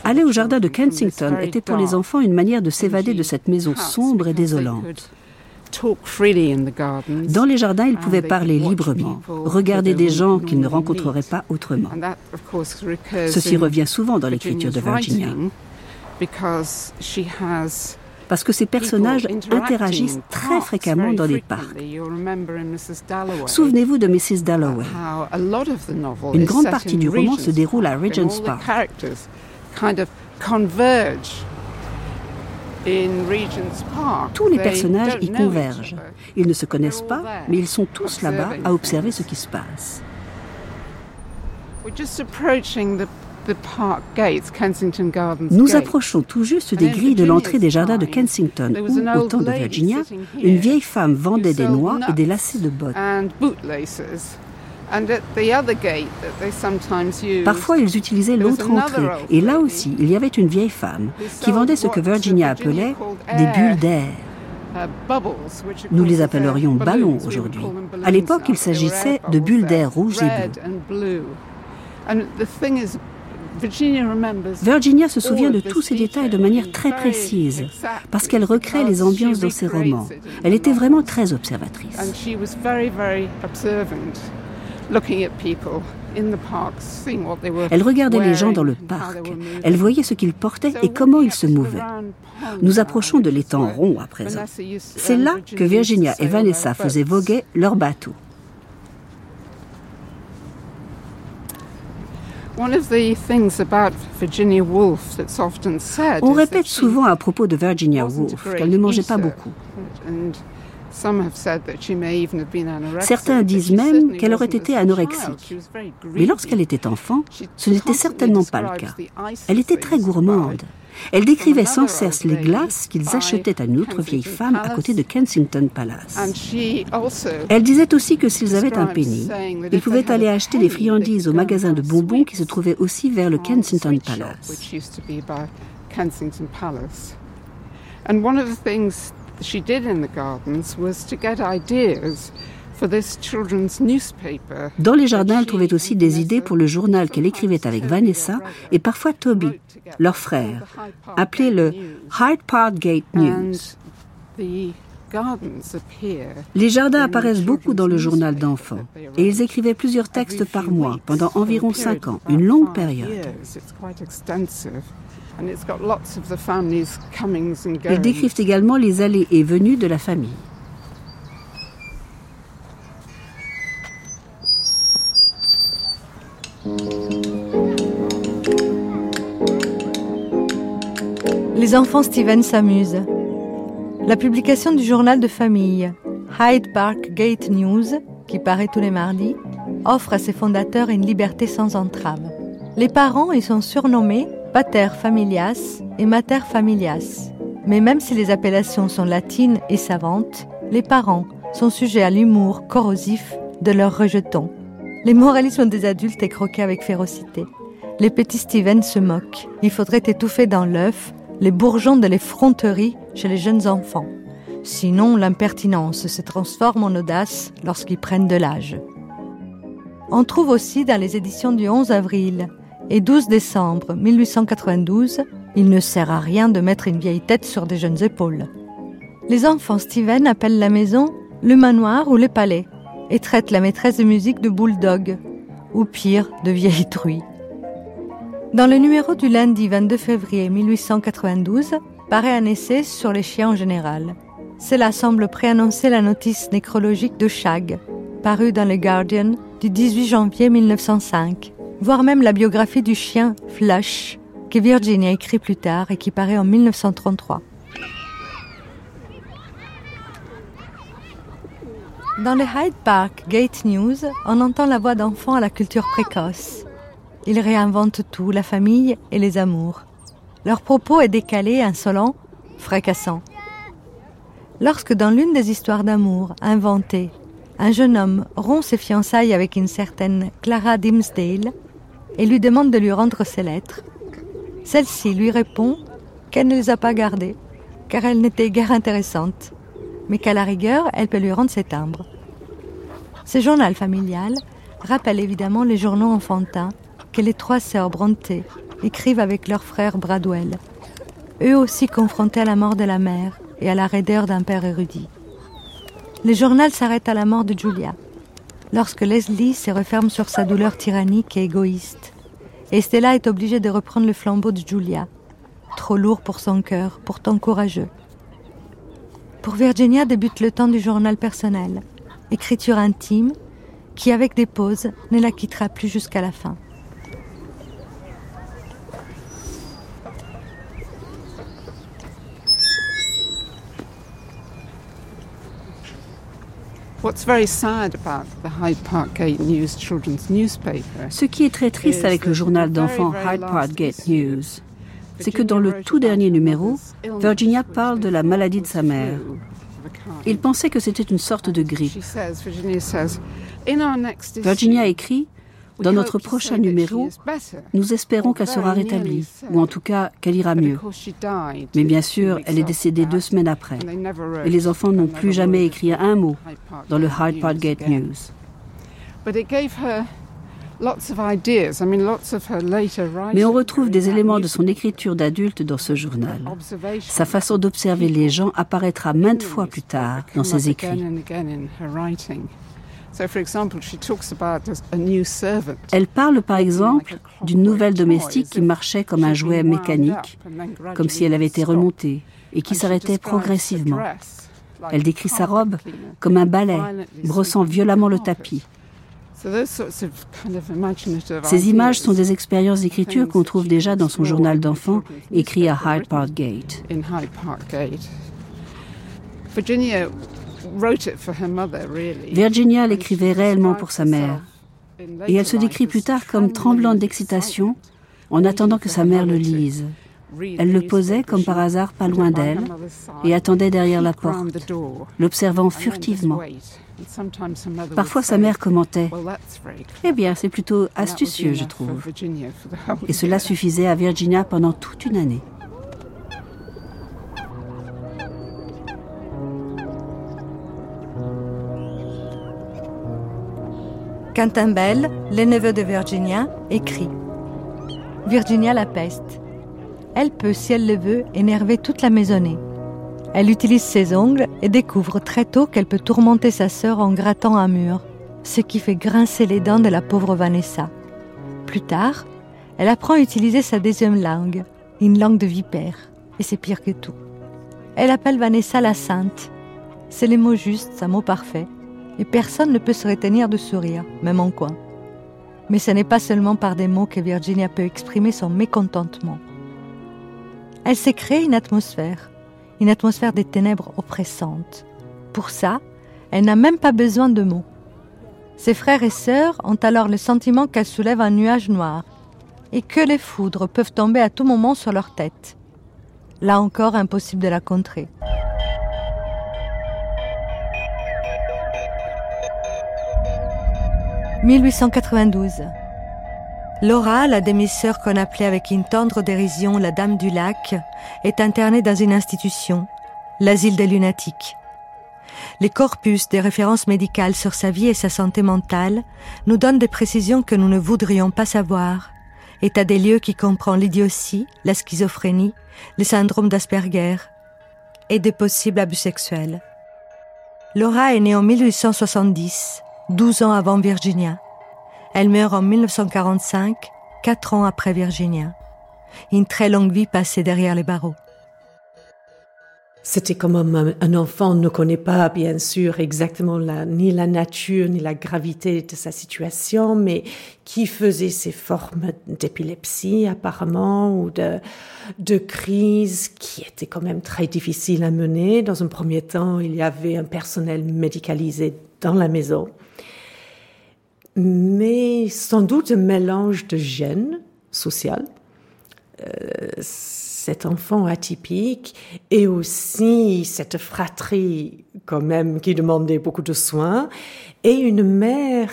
G: Aller au jardin de Kensington était pour les enfants une manière de s'évader de cette maison sombre et désolante. Dans les jardins, ils pouvaient parler librement, regarder des gens qu'ils ne rencontreraient pas autrement. Ceci revient souvent dans l'écriture de Virginia. Parce que ces personnages interagissent très fréquemment dans les parcs. Souvenez-vous de Mrs. Dalloway. Une grande partie du roman se déroule à Regent's Park. Tous les personnages y convergent. Ils ne se connaissent pas, mais ils sont tous là-bas à observer ce qui se passe. Nous approchons tout juste des grilles de l'entrée des jardins de Kensington, où, au temps de Virginia, une vieille femme vendait des noix et des lacets de bottes. Parfois, ils utilisaient l'autre entrée, et là aussi, il y avait une vieille femme qui vendait ce que Virginia appelait des bulles d'air. Nous les appellerions ballons aujourd'hui. À l'époque, il s'agissait de bulles d'air rouges et bleues. Virginia se souvient de tous ces détails de manière très précise, parce qu'elle recrée les ambiances dans ses romans. Elle était vraiment très observatrice. Elle regardait les gens dans le parc. Elle voyait ce qu'ils portaient et comment ils se mouvaient. Nous approchons de l'étang rond à présent. C'est là que Virginia et Vanessa faisaient voguer leur bateau. On répète souvent à propos de Virginia Woolf qu'elle ne mangeait pas beaucoup. Certains disent même qu'elle aurait été anorexique. Mais lorsqu'elle était enfant, ce n'était certainement pas le cas. Elle était très gourmande. Elle décrivait sans cesse les glaces qu'ils achetaient à une autre vieille femme à côté de Kensington Palace. Elle disait aussi que s'ils avaient un penny, ils pouvaient aller acheter des friandises au magasin de bonbons qui se trouvait aussi vers le Kensington Palace. Dans les jardins, elle trouvait aussi des idées pour le journal qu'elle écrivait avec Vanessa et parfois Toby, leur frère, appelé le Hyde Park Gate News. Les jardins apparaissent beaucoup dans le journal d'enfants et ils écrivaient plusieurs textes par mois pendant environ cinq ans, une longue période. Ils décrivent également les allées et venues de la famille.
A: Les enfants Steven s'amusent. La publication du journal de famille Hyde Park Gate News, qui paraît tous les mardis, offre à ses fondateurs une liberté sans entrave. Les parents y sont surnommés pater familias et mater familias. Mais même si les appellations sont latines et savantes, les parents sont sujets à l'humour corrosif de leurs rejetons. Les moralismes des adultes est croqué avec férocité. Les petits Steven se moquent. Il faudrait étouffer dans l'œuf les bourgeons de l'effronterie chez les jeunes enfants. Sinon, l'impertinence se transforme en audace lorsqu'ils prennent de l'âge. On trouve aussi dans les éditions du 11 avril et 12 décembre 1892, il ne sert à rien de mettre une vieille tête sur des jeunes épaules. Les enfants Steven appellent la maison le manoir ou le palais et traitent la maîtresse de musique de bulldog ou pire de vieille truie. Dans le numéro du lundi 22 février 1892 paraît un essai sur les chiens en général. Cela semble préannoncer la notice nécrologique de Shag, parue dans le Guardian du 18 janvier 1905 voire même la biographie du chien Flush, que Virginia écrit plus tard et qui paraît en 1933. Dans le Hyde Park Gate News, on entend la voix d'enfants à la culture précoce. Ils réinventent tout, la famille et les amours. Leur propos est décalé, insolent, fracassant. Lorsque dans l'une des histoires d'amour inventées, un jeune homme rompt ses fiançailles avec une certaine Clara Dimsdale, et lui demande de lui rendre ses lettres. Celle-ci lui répond qu'elle ne les a pas gardées, car elles n'étaient guère intéressantes, mais qu'à la rigueur, elle peut lui rendre ses timbres. Ce journal familial rappelle évidemment les journaux enfantins que les trois sœurs Brontë écrivent avec leur frère Bradwell, eux aussi confrontés à la mort de la mère et à la raideur d'un père érudit. Le journal s'arrête à la mort de Julia, lorsque Leslie se referme sur sa douleur tyrannique et égoïste. Et Stella est obligée de reprendre le flambeau de Julia, trop lourd pour son cœur, pourtant courageux. Pour Virginia débute le temps du journal personnel, écriture intime, qui avec des pauses ne la quittera plus jusqu'à la fin.
G: Ce qui est très triste avec le journal d'enfants Hyde Park Gate News, c'est que dans le tout dernier numéro, Virginia parle de la maladie de sa mère. Il pensait que c'était une sorte de grippe. Virginia écrit dans notre prochain numéro, nous espérons qu'elle sera rétablie, ou en tout cas qu'elle ira mieux. Mais bien sûr, elle est décédée deux semaines après. Et les enfants n'ont plus jamais écrit un mot dans le Hyde Park Gate News. Mais on retrouve des éléments de son écriture d'adulte dans ce journal. Sa façon d'observer les gens apparaîtra maintes fois plus tard dans ses écrits. Elle parle par exemple d'une nouvelle domestique qui marchait comme un jouet mécanique, comme si elle avait été remontée, et qui s'arrêtait progressivement. Elle décrit sa robe comme un balai brossant violemment le tapis. Ces images sont des expériences d'écriture qu'on trouve déjà dans son journal d'enfant écrit à Hyde Park Gate. Virginia l'écrivait réellement pour sa mère. Et elle se décrit plus tard comme tremblante d'excitation en attendant que sa mère le lise. Elle le posait comme par hasard pas loin d'elle et attendait derrière la porte, l'observant furtivement. Parfois sa mère commentait ⁇ Eh bien, c'est plutôt astucieux, je trouve ⁇ Et cela suffisait à Virginia pendant toute une année.
A: Quentin Bell, le neveu de Virginia, écrit Virginia la peste. Elle peut, si elle le veut, énerver toute la maisonnée. Elle utilise ses ongles et découvre très tôt qu'elle peut tourmenter sa sœur en grattant un mur, ce qui fait grincer les dents de la pauvre Vanessa. Plus tard, elle apprend à utiliser sa deuxième langue, une langue de vipère, et c'est pire que tout. Elle appelle Vanessa la sainte. C'est les mots justes, un mot parfait, et personne ne peut se retenir de sourire, même en coin. Mais ce n'est pas seulement par des mots que Virginia peut exprimer son mécontentement. Elle s'est créée une atmosphère, une atmosphère des ténèbres oppressantes. Pour ça, elle n'a même pas besoin de mots. Ses frères et sœurs ont alors le sentiment qu'elle soulève un nuage noir et que les foudres peuvent tomber à tout moment sur leur tête. Là encore, impossible de la contrer. « 1892. Laura, la demi-sœur qu'on appelait avec une tendre dérision la Dame du Lac, est internée dans une institution, l'asile des lunatiques. Les corpus des références médicales sur sa vie et sa santé mentale nous donnent des précisions que nous ne voudrions pas savoir. État des lieux qui comprend l'idiotie, la schizophrénie, le syndrome d'Asperger et des possibles abus sexuels. Laura est née en 1870, 12 ans avant Virginia. Elle meurt en 1945, quatre ans après Virginia. Une très longue vie passée derrière les barreaux.
H: C'était comme un, enfant ne connaît pas, bien sûr, exactement ni la nature ni la gravité de sa situation, mais qui faisait ces formes d'épilepsie apparemment ou de, de crise qui étaient quand même très difficiles à mener. Dans un premier temps, il y avait un personnel médicalisé dans la maison mais sans doute un mélange de gènes social, euh, cet enfant atypique et aussi cette fratrie quand même qui demandait beaucoup de soins et une mère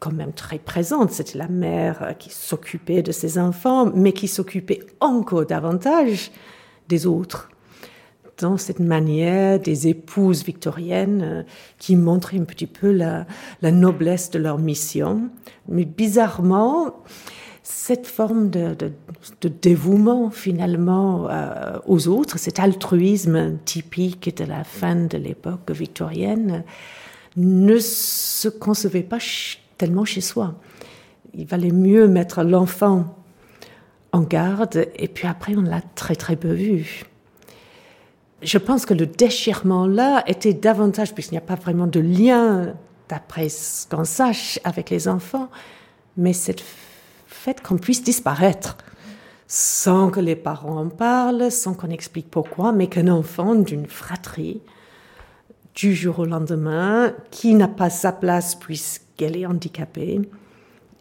H: quand même très présente. C'était la mère qui s'occupait de ses enfants, mais qui s'occupait encore davantage des autres dans cette manière des épouses victoriennes euh, qui montraient un petit peu la, noblesse de leur mission. Mais bizarrement, cette forme de, dévouement finalement euh, aux autres, cet altruisme typique de la fin de l'époque victorienne, ne se concevait pas tellement chez soi. Il valait mieux mettre l'enfant en garde et puis après on l'a très très peu vu je pense que le déchirement là était davantage, puisqu'il n'y a pas vraiment de lien, d'après ce qu'on sache, avec les enfants, mais cette fait qu'on puisse disparaître sans que les parents en parlent, sans qu'on explique pourquoi, mais qu'un enfant d'une fratrie, du jour au lendemain, qui n'a pas sa place puisqu'elle est handicapée,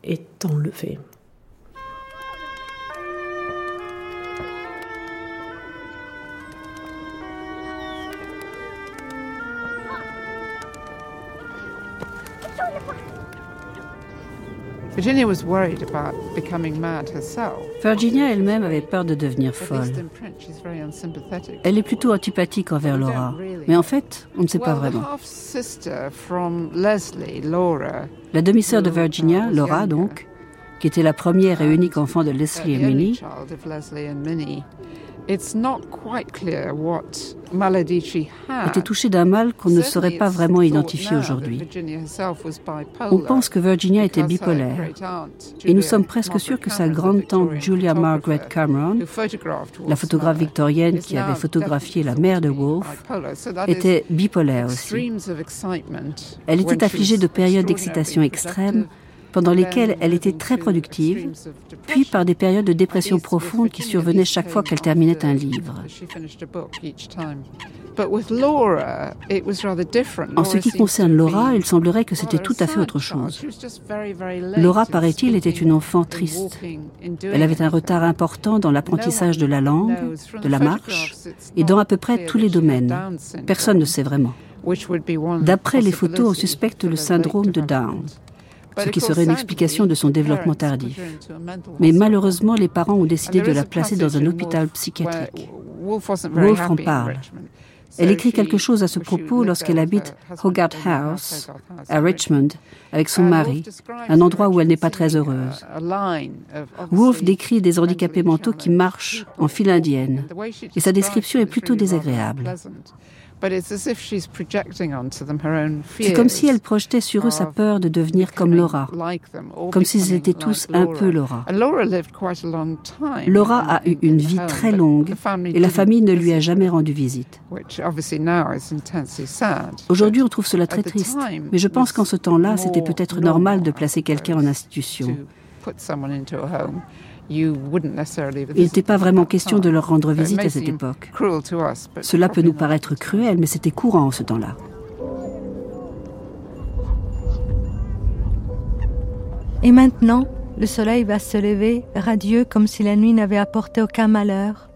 H: est enlevé.
F: Virginia was worried about becoming mad herself.
G: Virginia elle-même avait peur de devenir folle. Elle est plutôt antipathique envers Laura, mais en fait, on ne sait pas vraiment. La demi-sœur de Virginia, Laura donc, qui était la première et unique enfant de Leslie et Minnie, était touchée d'un mal qu'on ne saurait pas vraiment identifier aujourd'hui. On pense que Virginia était bipolaire, et nous sommes presque sûrs que sa grande-tante Julia Margaret Cameron, la photographe victorienne qui avait photographié la mère de Wolfe, était bipolaire aussi. Elle était affligée de périodes d'excitation extrême pendant lesquelles elle était très productive, puis par des périodes de dépression profonde qui survenaient chaque fois qu'elle terminait un livre. En ce qui concerne Laura, il semblerait que c'était tout à fait autre chose. Laura, paraît-il, était une enfant triste. Elle avait un retard important dans l'apprentissage de la langue, de la marche et dans à peu près tous les domaines. Personne ne sait vraiment. D'après les photos, on suspecte le syndrome de Down, ce qui serait une explication de son développement tardif. Mais malheureusement, les parents ont décidé de la placer dans un hôpital psychiatrique. Wolf en parle. Elle écrit quelque chose à ce propos lorsqu'elle habite Hogarth House, à Richmond, avec son mari, un endroit où elle n'est pas très heureuse. Wolfe décrit des handicapés mentaux qui marchent en file indienne, et sa description est plutôt désagréable. C'est comme si elle projetait sur eux sa peur de devenir comme Laura, comme s'ils étaient tous un peu Laura. Laura a eu une vie très longue et la famille ne lui a jamais rendu visite. Aujourd'hui, on trouve cela très triste, mais je pense qu'en ce temps-là, c'était peut-être normal de placer quelqu'un en institution. Il n'était pas vraiment question de leur rendre visite à cette époque. Cela peut nous paraître cruel, mais c'était courant en ce temps-là.
A: Et maintenant, le soleil va se lever, radieux comme si la nuit n'avait apporté aucun malheur.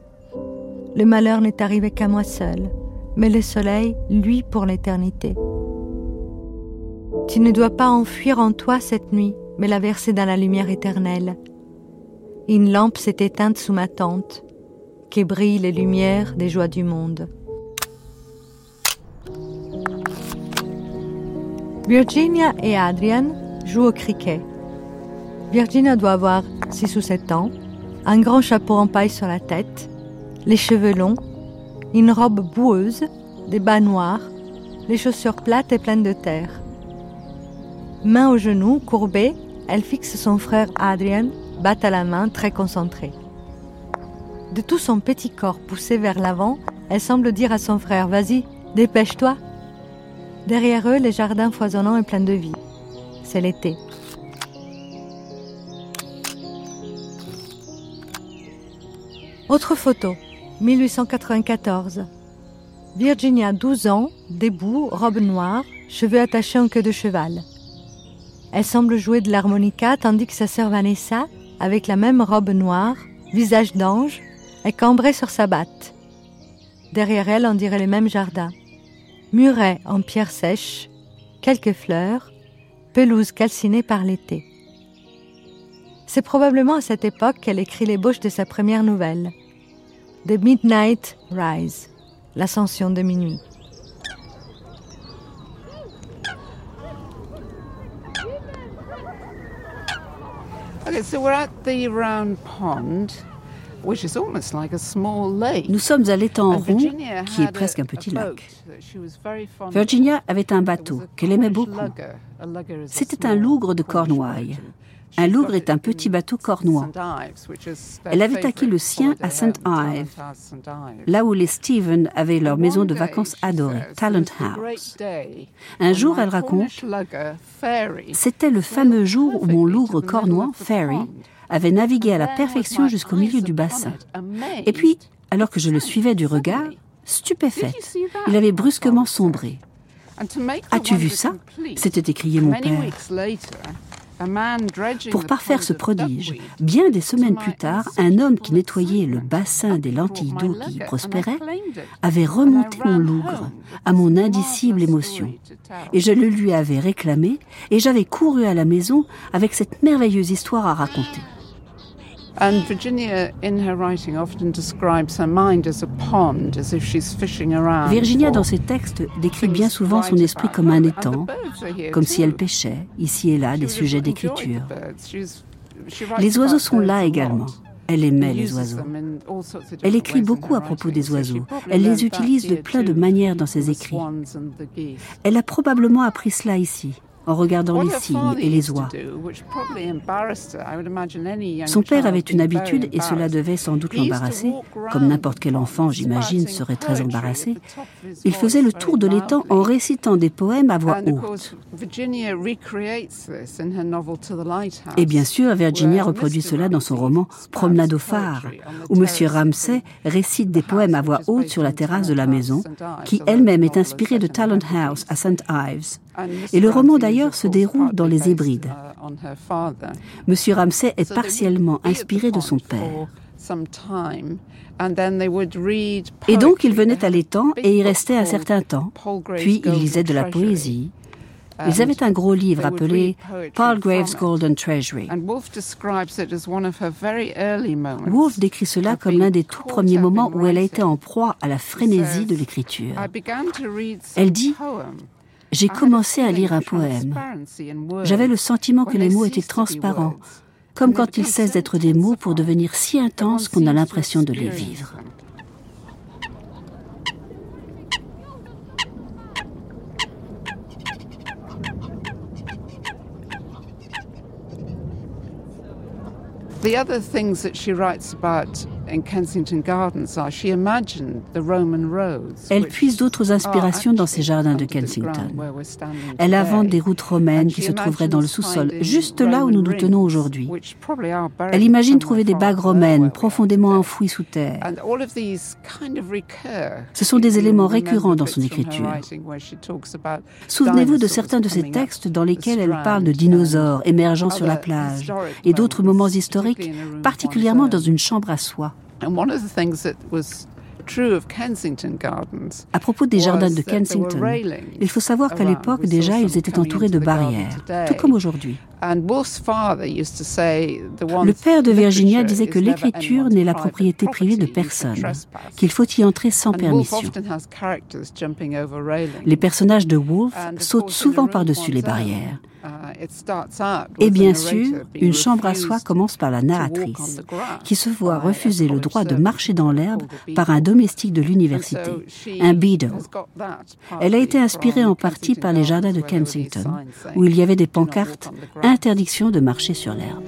A: Le malheur n'est arrivé qu'à moi seul, mais le soleil, lui, pour l'éternité. Tu ne dois pas enfuir en toi cette nuit, mais la verser dans la lumière éternelle, une lampe s'est éteinte sous ma tente, qui brille les lumières des joies du monde. Virginia et Adrian jouent au cricket. Virginia doit avoir 6 ou 7 ans, un grand chapeau en paille sur la tête, les cheveux longs, une robe boueuse, des bas noirs, les chaussures plates et pleines de terre. Main au genou, courbée, elle fixe son frère Adrian batte à la main, très concentrée. De tout son petit corps poussé vers l'avant, elle semble dire à son frère Vas-y, dépêche-toi. Derrière eux, les jardins foisonnants et pleins de vie. C'est l'été. Autre photo, 1894. Virginia, 12 ans, debout, robe noire, cheveux attachés en queue de cheval. Elle semble jouer de l'harmonica tandis que sa sœur Vanessa, avec la même robe noire, visage d'ange, est cambrée sur sa batte. Derrière elle, on dirait les mêmes jardins. Muret en pierre sèche, quelques fleurs, pelouse calcinée par l'été. C'est probablement à cette époque qu'elle écrit l'ébauche de sa première nouvelle, The Midnight Rise, l'ascension de minuit.
G: Nous sommes à l'étang rond, qui est presque un petit lac. Virginia avait un bateau qu'elle aimait beaucoup. C'était un lougre de Cornouailles. Un lougre est un petit bateau cornois. Elle avait acquis le sien à St. Ives, là où les Stephen avaient leur maison de vacances adorée, Talent House. Un jour, elle raconte, c'était le fameux jour où mon lougre cornois, Ferry, avait navigué à la perfection jusqu'au milieu du bassin. Et puis, alors que je le suivais du regard, stupéfaite, il avait brusquement sombré. As-tu vu ça? S'était écrié mon père. Pour parfaire ce prodige, bien des semaines plus tard, un homme qui nettoyait le bassin des lentilles d'eau qui prospéraient avait remonté mon lougre à mon indicible émotion. Et je le lui avais réclamé et j'avais couru à la maison avec cette merveilleuse histoire à raconter. Virginia, dans ses textes, décrit bien souvent son esprit comme un étang, comme si elle pêchait, ici et là, des sujets d'écriture. Les oiseaux sont là également. Elle aimait les oiseaux. Elle écrit beaucoup à propos des oiseaux. Elle les utilise de plein de manières dans ses écrits. Elle a probablement appris cela ici, en regardant les cygnes et les oies. Son père avait une habitude, et cela devait sans doute l'embarrasser, comme n'importe quel enfant, j'imagine, serait très embarrassé. Il faisait le tour de l'étang en récitant des poèmes à voix haute. Et bien sûr, Virginia reproduit cela dans son roman Promenade au phare, où M. Ramsay récite des poèmes à voix haute sur la terrasse de la maison, qui elle-même est inspirée de Talent House à St. Ives. Et le roman d'ailleurs se déroule dans les Hébrides. M. Ramsay est partiellement inspiré de son père. Et donc il venait à l'étang et y restait un certain temps. Puis il lisait de la poésie. Ils avaient un gros livre appelé Palgrave's Golden Treasury. Wolfe décrit cela comme l'un des tout premiers moments où elle a été en proie à la frénésie de l'écriture. Elle dit J'ai commencé à lire un poème. J'avais le sentiment que les mots étaient transparents, comme quand ils cessent d'être des mots pour devenir si intenses qu'on a l'impression de les vivre.
F: The other things that she writes about
G: Elle puise d'autres inspirations dans ces jardins de Kensington. Elle invente des routes romaines qui se trouveraient dans le sous-sol, juste là où nous nous tenons aujourd'hui. Elle imagine trouver des bagues romaines profondément enfouies sous terre. Ce sont des éléments récurrents dans son écriture. Souvenez-vous de certains de ces textes dans lesquels elle parle de dinosaures émergeant sur la plage et d'autres moments historiques, particulièrement dans une chambre à soie. À propos des jardins de Kensington, il faut savoir qu'à l'époque déjà ils étaient entourés de barrières, tout comme aujourd'hui. Le père de Virginia disait que l'écriture n'est la propriété privée de personne, qu'il faut y entrer sans permission. Les personnages de Wolfe sautent souvent par-dessus les barrières. Et bien sûr, une chambre à soi commence par la narratrice, qui se voit refuser le droit de marcher dans l'herbe par un domestique de l'université, un beadle. Elle a été inspirée en partie par les jardins de Kensington, où il y avait des pancartes interdiction de marcher sur l'herbe.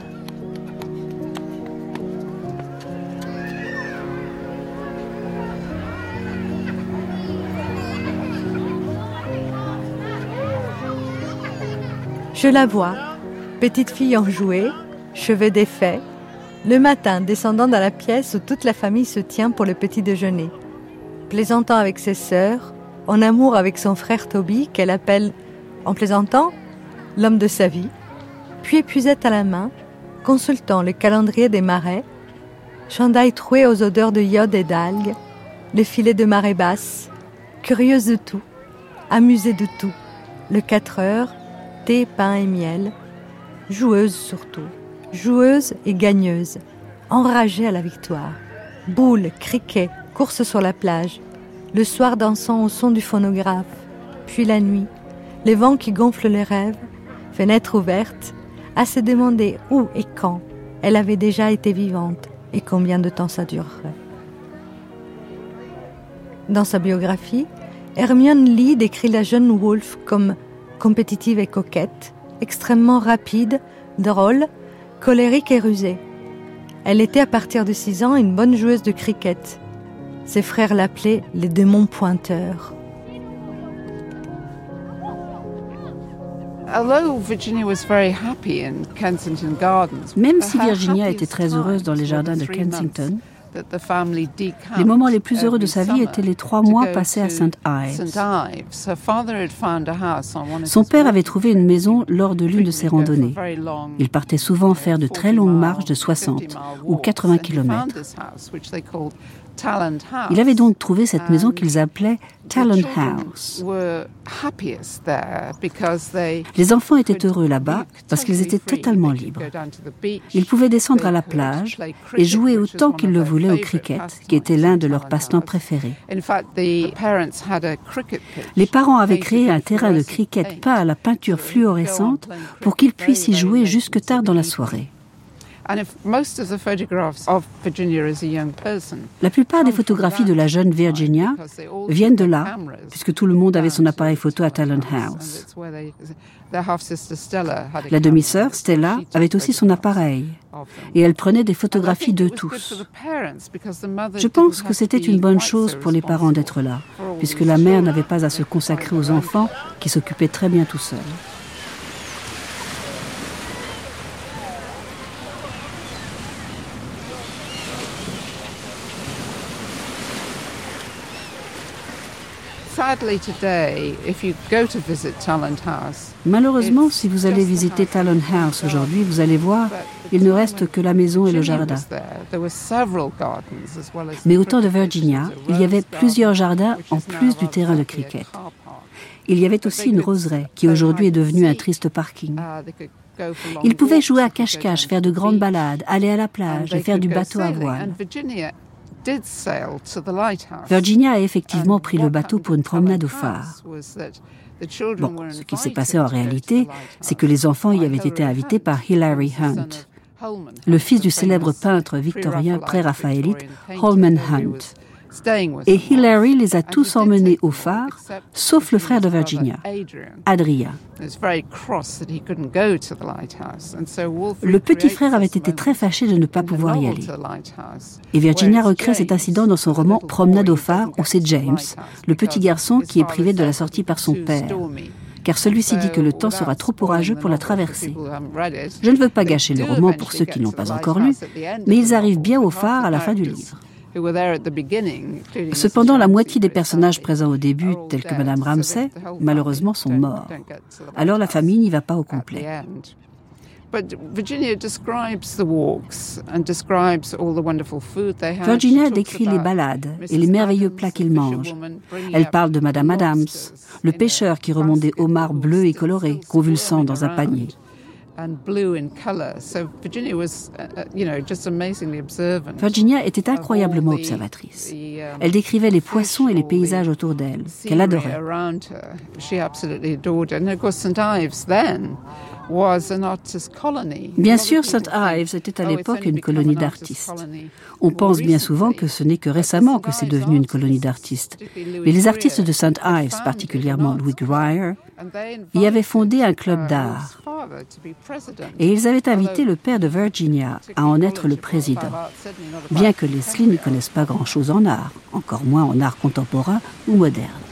A: Je la vois, petite fille enjouée, cheveux défaits, le matin descendant dans la pièce où toute la famille se tient pour le petit déjeuner, plaisantant avec ses sœurs, en amour avec son frère Toby qu'elle appelle, en plaisantant, l'homme de sa vie, puis épuisette à la main, consultant le calendrier des marais, chandail troué aux odeurs de iode et d'algues, les filets de marée basse, curieuse de tout, amusée de tout, le 4 heures, pain et miel, joueuse surtout, joueuse et gagneuse, enragée à la victoire. Boule, criquet, course sur la plage, le soir dansant au son du phonographe, puis la nuit, les vents qui gonflent les rêves, fenêtres ouvertes, à se demander où et quand elle avait déjà été vivante et combien de temps ça durerait. Dans sa biographie, Hermione Lee décrit la jeune Wolfe comme compétitive et coquette, extrêmement rapide, drôle, colérique et rusée. Elle était à partir de 6 ans une bonne joueuse de cricket. Ses frères l'appelaient les démons pointeurs.
G: Même si Virginia était très heureuse dans les jardins de Kensington, les moments les plus heureux de sa vie étaient les trois mois passés à St. Ives. Son père avait trouvé une maison lors de l'une de ses randonnées. Il partait souvent faire de très longues marches de 60 ou 80 km. Il avait donc trouvé cette maison qu'ils appelaient Talent House. Les enfants étaient heureux là-bas parce qu'ils étaient totalement libres. Ils pouvaient descendre à la plage et jouer autant qu'ils le voulaient au cricket, qui était l'un de leurs passe-temps préférés. Les parents avaient créé un terrain de cricket peint à la peinture fluorescente pour qu'ils puissent y jouer jusque tard dans la soirée. La plupart des photographies de la jeune Virginia viennent de là, puisque tout le monde avait son appareil photo à Talent House. La demi-sœur, Stella, avait aussi son appareil, et elle prenait des photographies de tous. Je pense que c'était une bonne chose pour les parents d'être là, puisque la mère n'avait pas à se consacrer aux enfants qui s'occupaient très bien tout seuls. Malheureusement, si vous allez visiter Talon House aujourd'hui, vous allez voir, il ne reste que la maison et le jardin. Mais au temps de Virginia, il y avait plusieurs jardins en plus du terrain de cricket. Il y avait aussi une roseraie qui aujourd'hui est devenue un triste parking. Ils pouvaient jouer à cache-cache, faire de grandes balades, aller à la plage et faire du bateau à voile. Virginia a effectivement pris le bateau pour une promenade au phare. Bon, ce qui s'est passé en réalité, c'est que les enfants y avaient été invités par Hilary Hunt, le fils du célèbre peintre victorien pré-raphaélite Holman Hunt. Et Hillary les a tous emmenés au phare, sauf le frère de Virginia, Adrien. Le petit frère avait été très fâché de ne pas pouvoir y aller. Et Virginia recrée cet incident dans son roman Promenade au phare, où c'est James, le petit garçon, qui est privé de la sortie par son père car celui-ci dit que le temps sera trop orageux pour la traverser. Je ne veux pas gâcher le roman pour ceux qui n'ont pas encore lu, mais ils arrivent bien au phare à la fin du livre. Cependant, la moitié des personnages présents au début, tels que Madame Ramsay, malheureusement sont morts. Alors la famille n'y va pas au complet. Virginia décrit les balades et les merveilleux plats qu'ils mangent. Elle parle de Madame Adams, le pêcheur qui remontait homards bleus et colorés, convulsant dans un panier. Virginia était incroyablement observatrice. Um, elle décrivait les poissons et les paysages autour d'elle, qu'elle adorait. Bien sûr, St. Ives était à oh, l'époque une colonie d'artistes. On pense bien souvent que ce n'est que récemment que c'est devenu une colonie d'artistes. Mais les artistes de St. Ives, particulièrement Louis Grier, y avaient fondé un club d'art. Et ils avaient invité le père de Virginia à en être le président. Bien que Leslie ne connaisse pas grand-chose en art, encore moins en art contemporain ou moderne.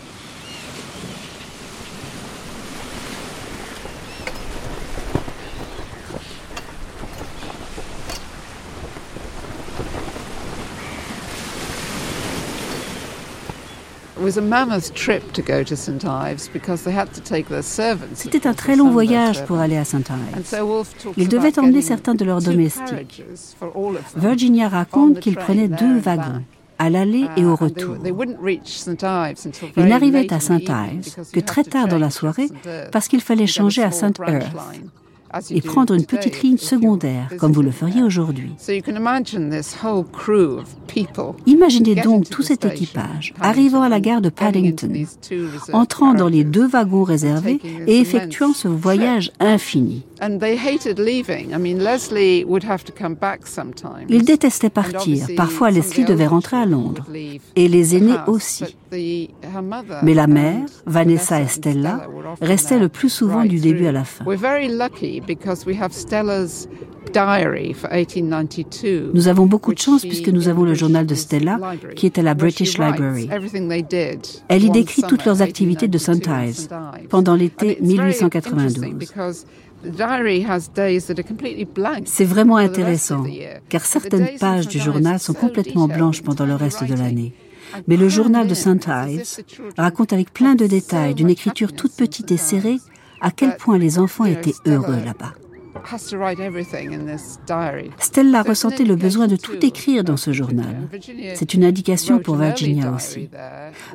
G: C'était un très long voyage pour aller à St. Ives. Ils devaient emmener certains de leurs domestiques. Virginia raconte qu'ils prenaient deux wagons à l'aller et au retour. Ils n'arrivaient à St. Ives que très tard dans la soirée parce qu'il fallait changer à St. Earth et prendre une petite ligne secondaire, comme vous le feriez aujourd'hui. Imaginez donc tout cet équipage arrivant à la gare de Paddington, entrant dans les deux wagons réservés et effectuant ce voyage infini. Ils détestaient partir. Parfois, Leslie devait rentrer à Londres. Et les aînés aussi. Mais la mère, Vanessa et Stella, restaient le plus souvent du début à la fin. Nous avons beaucoup de chance puisque nous avons le journal de Stella qui est à la British Library. Elle y décrit toutes leurs activités de. Ives pendant l'été 1892. C'est vraiment intéressant, car certaines pages du journal sont complètement blanches pendant le reste de l'année. Mais le journal de St. Ives raconte avec plein de détails, d'une écriture toute petite et serrée, à quel point les enfants étaient heureux là-bas. Stella ressentait le besoin de tout écrire dans ce journal. C'est une indication pour Virginia aussi.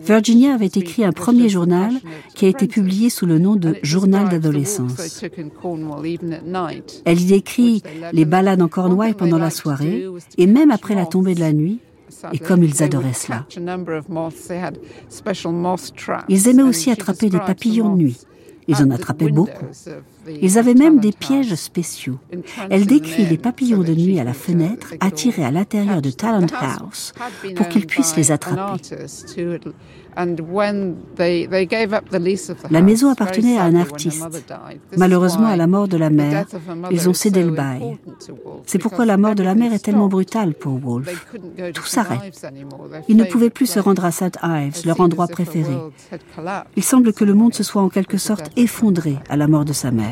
G: Virginia avait écrit un premier journal qui a été publié sous le nom de Journal d'adolescence. Elle y décrit les balades en Cornouailles pendant la soirée et même après la tombée de la nuit, et comme ils adoraient cela. Ils aimaient aussi attraper des papillons de nuit
B: Ils en attrapaient beaucoup. Ils avaient même des pièges spéciaux. Elle décrit les papillons de nuit à la fenêtre attirés à l'intérieur de Talent House pour qu'ils puissent les attraper. La maison appartenait à un artiste. Malheureusement, à la mort de la mère, ils ont cédé le bail. C'est pourquoi la mort de la mère est tellement brutale pour Wolfe. Tout s'arrête. Ils ne pouvaient plus se rendre à St. Ives, leur endroit préféré. Il semble que le monde se soit en quelque sorte effondré à la mort de sa mère.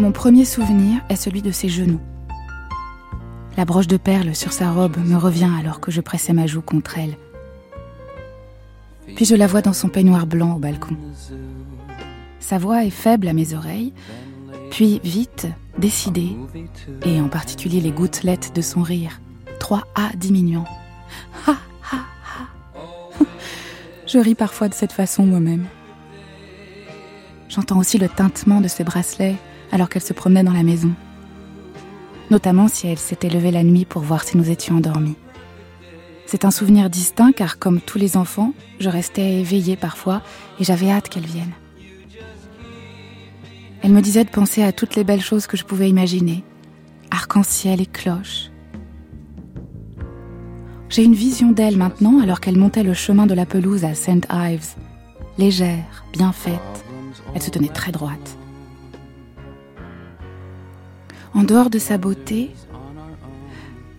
B: Mon premier souvenir est celui de ses genoux. La broche de perles sur sa robe me revient alors que je pressais ma joue contre elle. Puis je la vois dans son peignoir blanc au balcon. Sa voix est faible à mes oreilles, puis vite, décidé, et en particulier les gouttelettes de son rire, trois A diminuant. Ha ha ha. Je ris parfois de cette façon moi-même. J'entends aussi le tintement de ses bracelets alors qu'elle se promenait dans la maison. Notamment si elle s'était levée la nuit pour voir si nous étions endormis. C'est un souvenir distinct car comme tous les enfants, je restais éveillée parfois et j'avais hâte qu'elle vienne. Elle me disait de penser à toutes les belles choses que je pouvais imaginer. Arc-en-ciel et cloches. J'ai une vision d'elle maintenant alors qu'elle montait le chemin de la pelouse à St. Ives. Légère, bien faite. Elle se tenait très droite. En dehors de sa beauté,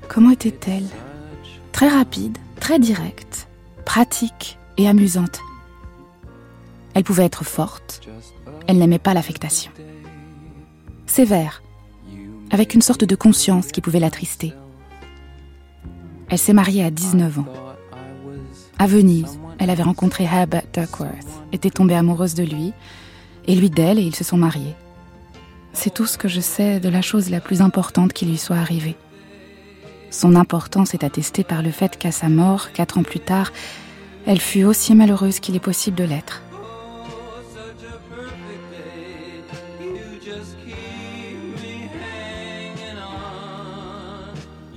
B: comment était-elle? Très rapide, très directe, pratique et amusante. Elle pouvait être forte, elle n'aimait pas l'affectation. Sévère, avec une sorte de conscience qui pouvait l'attrister. Elle s'est mariée à 19 ans. À Venise, elle avait rencontré Herbert Duckworth, était tombée amoureuse de lui, et lui d'elle, et ils se sont mariés. C'est tout ce que je sais de la chose la plus importante qui lui soit arrivée. Son importance est attestée par le fait qu'à sa mort, quatre ans plus tard, elle fut aussi malheureuse qu'il est possible de l'être.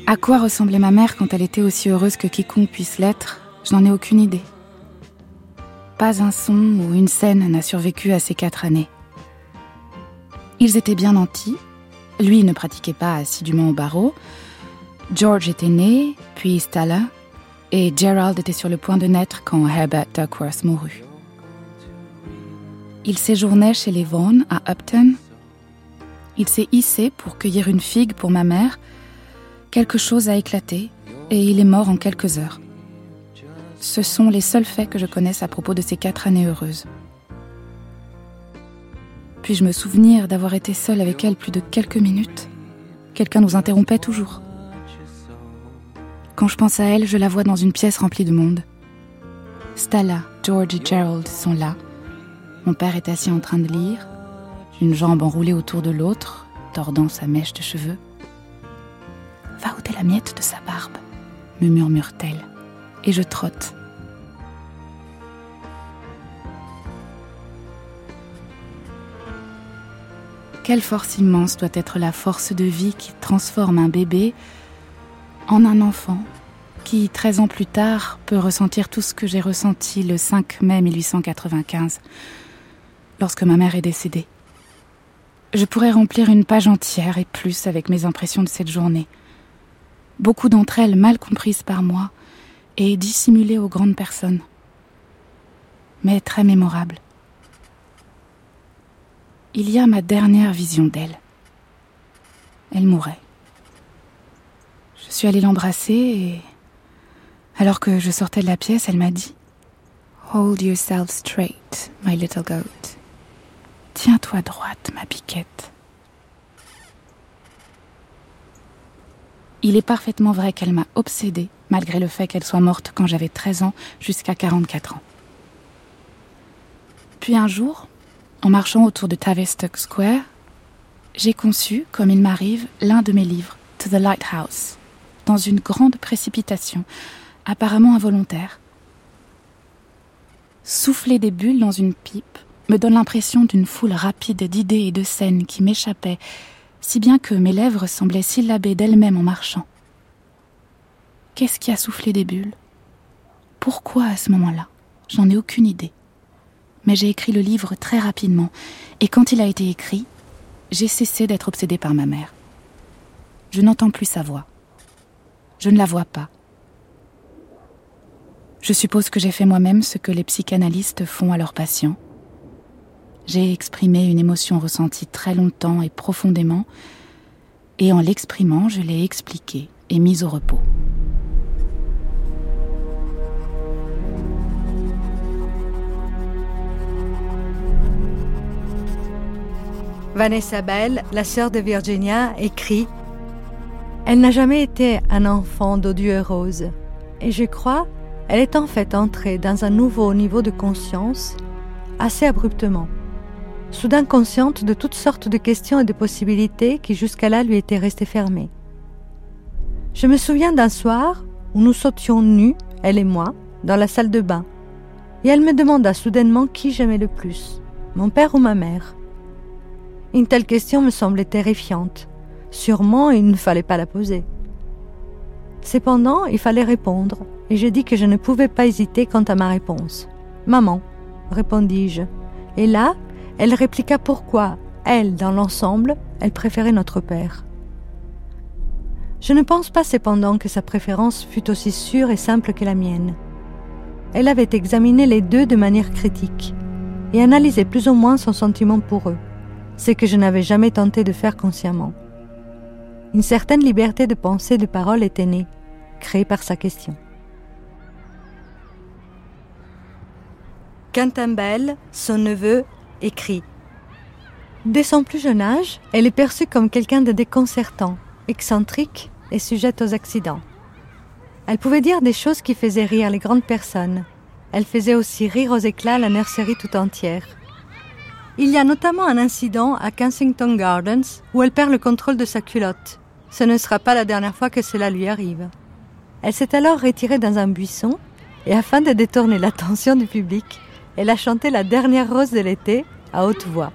B: À quoi ressemblait ma mère quand elle était aussi heureuse que quiconque puisse l'être, je n'en ai aucune idée. Pas un son ou une scène n'a survécu à ces quatre années. Ils étaient bien nantis, lui ne pratiquait pas assidûment au barreau, George était né, puis Stella, et Gerald était sur le point de naître quand Herbert Duckworth mourut. Il séjournait chez les Vaughan à Upton. Il s'est hissé pour cueillir une figue pour ma mère, Quelque chose a éclaté et il est mort en quelques heures. Ce sont les seuls faits que je connaisse à propos de ces quatre années heureuses. Puis-je me souvenir d'avoir été seule avec elle plus de quelques minutes? Quelqu'un nous interrompait toujours. Quand je pense à elle, je la vois dans une pièce remplie de monde. Stella, George et Gerald sont là. Mon père est assis en train de lire, une jambe enroulée autour de l'autre, tordant sa mèche de cheveux. Va ôter la miette de sa barbe, me murmure-t-elle, et je trotte. Quelle force immense doit être la force de vie qui transforme un bébé en un enfant qui, 13 ans plus tard, peut ressentir tout ce que j'ai ressenti le 5 mai 1895, lorsque ma mère est décédée. Je pourrais remplir une page entière et plus avec mes impressions de cette journée beaucoup d'entre elles mal comprises par moi et dissimulées aux grandes personnes, mais très mémorables. Il y a ma dernière vision d'elle. Elle mourait. Je suis allée l'embrasser et, alors que je sortais de la pièce, elle m'a dit Hold yourself straight, my little goat. Tiens-toi droite, ma piquette. Il est parfaitement vrai qu'elle m'a obsédée, malgré le fait qu'elle soit morte quand j'avais 13 ans jusqu'à 44 ans. Puis un jour, en marchant autour de Tavistock Square, J'ai conçu, comme il m'arrive, l'un de mes livres, To the Lighthouse, dans une grande précipitation, apparemment involontaire. Souffler des bulles dans une pipe me donne l'impression d'une foule rapide d'idées et de scènes qui m'échappaient, si bien que mes lèvres semblaient syllaber d'elles-mêmes en marchant. Qu'est-ce qui a soufflé des bulles? Pourquoi à ce moment-là? J'en ai aucune idée. Mais j'ai écrit le livre très rapidement, et quand il a été écrit, j'ai cessé d'être obsédée par ma mère. Je n'entends plus sa voix. Je ne la vois pas. Je suppose que j'ai fait moi-même ce que les psychanalystes font à leurs patients. J'ai exprimé une émotion ressentie très longtemps et profondément, et en l'exprimant, je l'ai expliquée et mise au repos.
A: Vanessa Bell, la sœur de Virginia, écrit Elle n'a jamais été un enfant d'odieux et rose, et je crois elle est en fait entrée dans un nouveau niveau de conscience assez abruptement, soudain consciente de toutes sortes de questions et de possibilités qui jusqu'à là lui étaient restées fermées. Je me souviens d'un soir où nous sautions nus, elle et moi, dans la salle de bain, et elle me demanda soudainement qui j'aimais le plus, mon père ou ma mère. Une telle question me semblait terrifiante. Sûrement, il ne fallait pas la poser. Cependant, il fallait répondre, et j'ai dit que je ne pouvais pas hésiter quant à ma réponse. Maman, répondis-je. Et là, elle répliqua pourquoi, elle, dans l'ensemble, elle préférait notre père. Je ne pense pas cependant que sa préférence fût aussi sûre et simple que la mienne. Elle avait examiné les deux de manière critique et analysé plus ou moins son sentiment pour eux ce que je n'avais jamais tenté de faire consciemment. Une certaine liberté de pensée et de parole était née, créée par sa question. Quentin Bell, son neveu, écrit Dès son plus jeune âge, elle est perçue comme quelqu'un de déconcertant, excentrique et sujette aux accidents. Elle pouvait dire des choses qui faisaient rire les grandes personnes. Elle faisait aussi rire aux éclats la nurserie tout entière. Il y a notamment un incident à Kensington Gardens où elle perd le contrôle de sa culotte. Ce ne sera pas la dernière fois que cela lui arrive. Elle s'est alors retirée dans un buisson et afin de détourner l'attention du public, elle a chanté la dernière rose de l'été à haute voix.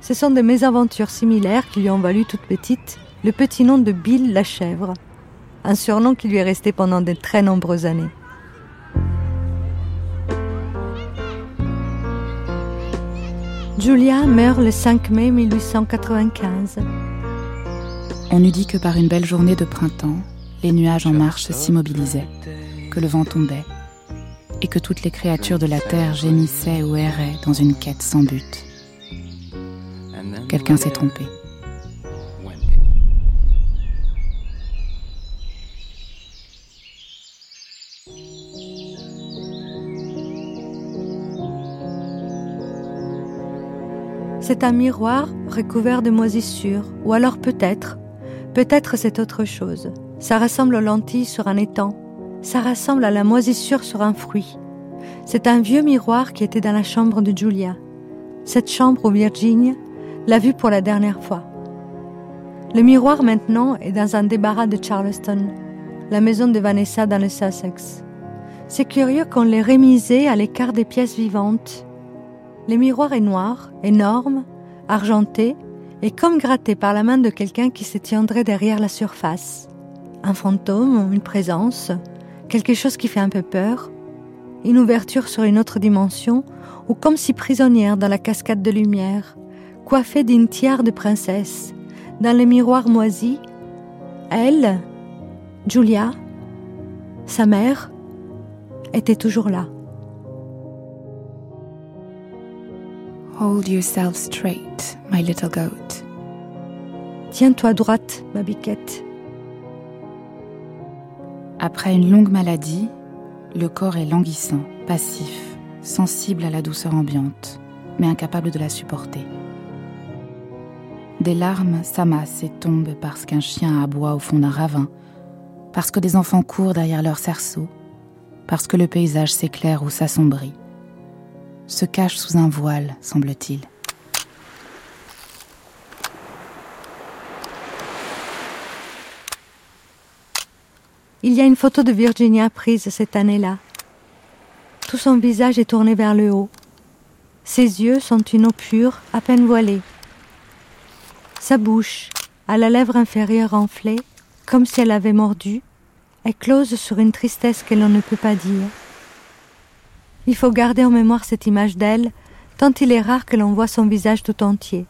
A: Ce sont des mésaventures similaires qui lui ont valu toute petite le petit nom de Bill la chèvre, un surnom qui lui est resté pendant de très nombreuses années. Julia meurt le 5 mai 1895.
B: On eût dit que par une belle journée de printemps, les nuages en marche s'immobilisaient, que le vent tombait, et que toutes les créatures de la terre gémissaient ou erraient dans une quête sans but. Quelqu'un s'est trompé.
A: C'est un miroir recouvert de moisissures, ou alors peut-être, peut-être c'est autre chose. Ça ressemble aux lentilles sur un étang, ça ressemble à la moisissure sur un fruit. C'est un vieux miroir qui était dans la chambre de Julia. Cette chambre où Virginia l'a vue pour la dernière fois. Le miroir maintenant est dans un débarras de Charleston, la maison de Vanessa dans le Sussex. C'est curieux qu'on l'ait remisé à l'écart des pièces vivantes le miroir est noir, énorme, argenté, et comme gratté par la main de quelqu'un qui se tiendrait derrière la surface. Un fantôme, une présence, quelque chose qui fait un peu peur, une ouverture sur une autre dimension, ou comme si prisonnière dans la cascade de lumière, coiffée d'une tiare de princesse, dans le miroir moisi, elle, Julia, sa mère, était toujours là.
B: Hold yourself straight, my little goat.
A: Tiens-toi droite, ma biquette.
B: Après une longue maladie, le corps est languissant, passif, sensible à la douceur ambiante, mais incapable de la supporter. Des larmes s'amassent et tombent parce qu'un chien aboie au fond d'un ravin, parce que des enfants courent derrière leur cerceau, parce que le paysage s'éclaire ou s'assombrit se cache sous un voile, semble-t-il.
A: Il y a une photo de Virginia prise cette année-là. Tout son visage est tourné vers le haut. Ses yeux sont une eau pure, à peine voilée. Sa bouche, à la lèvre inférieure enflée, comme si elle avait mordu, est close sur une tristesse que l'on ne peut pas dire. Il faut garder en mémoire cette image d'elle, tant il est rare que l'on voit son visage tout entier.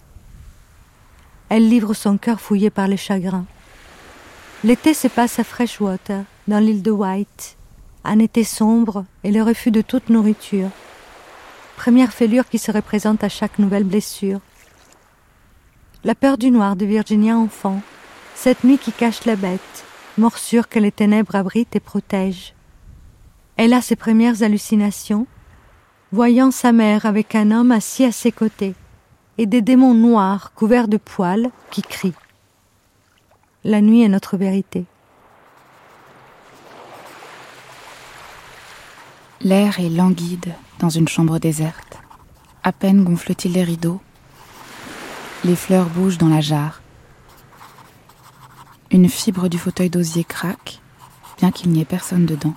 A: Elle livre son cœur fouillé par le chagrin. L'été se passe à Freshwater, dans l'île de White, un été sombre et le refus de toute nourriture. Première fêlure qui se représente à chaque nouvelle blessure. La peur du noir de Virginia enfant, cette nuit qui cache la bête, morsure que les ténèbres abritent et protègent. Elle a ses premières hallucinations, voyant sa mère avec un homme assis à ses côtés, et des démons noirs couverts de poils qui crient. La nuit est notre vérité.
B: L'air est languide dans une chambre déserte. À peine gonfle-t-il les rideaux. Les fleurs bougent dans la jarre. Une fibre du fauteuil d'osier craque, bien qu'il n'y ait personne dedans.